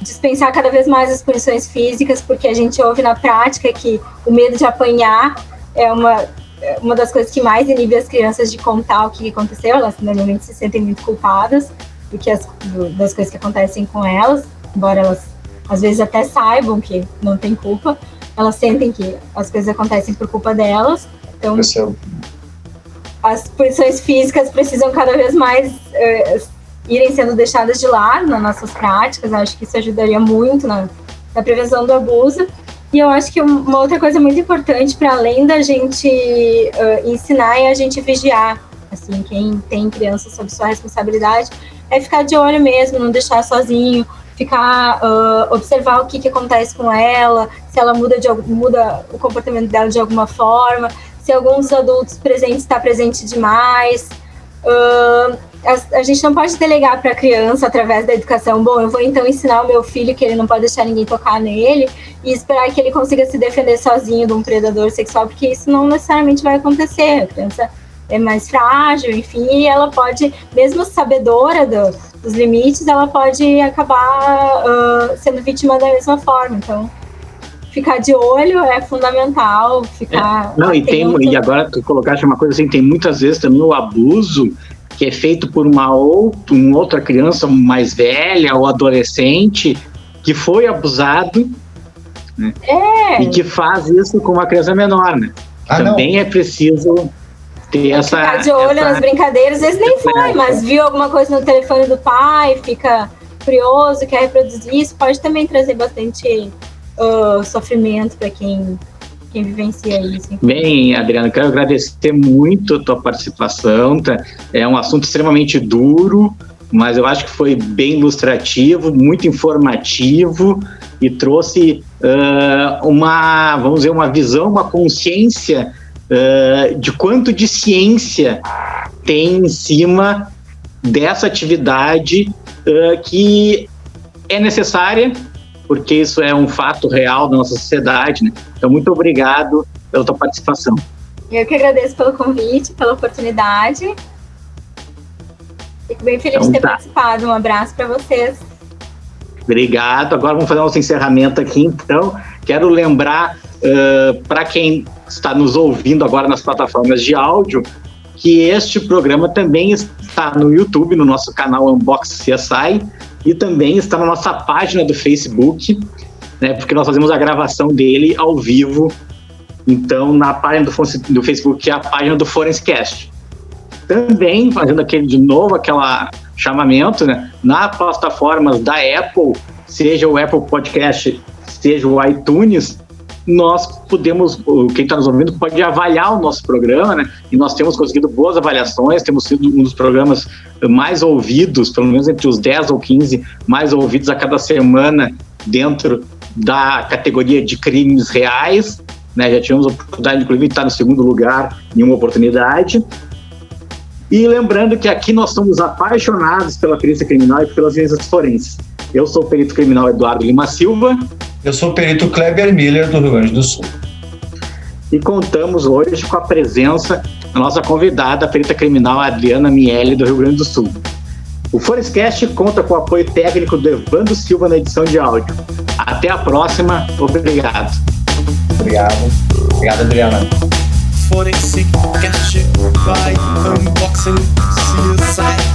dispensar cada vez mais as punições físicas, porque a gente ouve na prática que o medo de apanhar é uma, é uma das coisas que mais inibe as crianças de contar o que aconteceu. Elas normalmente se sentem muito culpadas do que as, do- das coisas que acontecem com elas, embora elas às vezes até saibam que não tem culpa, elas sentem que as coisas acontecem por culpa delas. Então, as punições físicas precisam cada vez mais eh, irem sendo deixadas de lado nas nossas práticas. Eu acho que isso ajudaria muito na, na prevenção do abuso. E eu acho que um- uma outra coisa muito importante, para além da gente eh, ensinar, é a gente vigiar. Assim, quem tem criança sob sua responsabilidade é ficar de olho mesmo, não deixar sozinho, ficar ah, observar o que, que acontece com ela, se ela muda, de, muda o comportamento dela de alguma forma, se algum dos adultos presentes está presente demais. Ah, a, a gente não pode delegar para a criança através da educação. Bom, eu vou então ensinar o meu filho que ele não pode deixar ninguém tocar nele e esperar que ele consiga se defender sozinho de um predador sexual, porque isso não necessariamente vai acontecer. A criança é mais frágil, enfim, e ela pode, mesmo sabedora do, dos limites, ela pode acabar uh, sendo vítima da mesma forma. Então, ficar de olho é fundamental, ficar. É, não, e, tem, e agora tu colocaste uma coisa assim, tem muitas vezes também o abuso que é feito por uma, outra, uma outra criança mais velha ou adolescente que foi abusado né? é. e que faz isso com uma criança menor, né? Ah, Também não. é preciso ter essa. Ficar de olho essa... nas brincadeiras, às vezes nem foi, mas viu alguma coisa no telefone do pai, fica curioso, quer reproduzir isso, pode também trazer bastante uh, sofrimento para quem quem vivencia isso. Bem, Adriana, quero agradecer muito a tua participação. Tá? É um assunto extremamente duro, mas eu acho que foi bem ilustrativo, muito informativo e trouxe uh, uma, vamos dizer, uma visão, uma consciência uh, de quanto de ciência tem em cima dessa atividade uh, que é necessária, porque isso é um fato real da nossa sociedade. Né? Então, muito obrigado pela tua participação. Eu que agradeço pelo convite, pela oportunidade. Fico bem feliz então, de ter tá. participado. Um abraço para vocês. Obrigado. Agora vamos fazer nosso encerramento aqui, então. Quero lembrar uh, para quem está nos ouvindo agora nas plataformas de áudio que este programa também está no YouTube, no nosso canal Unbox CSI, e também está na nossa página do Facebook, né, porque nós fazemos a gravação dele ao vivo. Então, na página do, do Facebook, que é a página do Forenscast. Também, fazendo aquele de novo, aquela chamamento, né, na plataformas da Apple, seja o Apple Podcast, seja o iTunes, nós podemos, quem está nos ouvindo pode avaliar o nosso programa, né? E nós temos conseguido boas avaliações, temos sido um dos programas mais ouvidos, pelo menos entre os 10 ou 15 mais ouvidos a cada semana dentro da categoria de crimes reais, né? Já tivemos a oportunidade, inclusive, de estar no segundo lugar em uma oportunidade. E lembrando que aqui nós somos apaixonados pela perícia criminal e pelas ciências forenses. Eu sou o perito criminal Eduardo Lima Silva. Eu sou o perito Kleber Miller, do Rio Grande do Sul. E contamos hoje com a presença da nossa convidada, a perita criminal Adriana Miele, do Rio Grande do Sul. O Forestcast conta com o apoio técnico do Evandro Silva na edição de áudio. Até a próxima. Obrigado. Obrigado. Obrigado, Adriana. Forensic Cast by Unboxing CSI.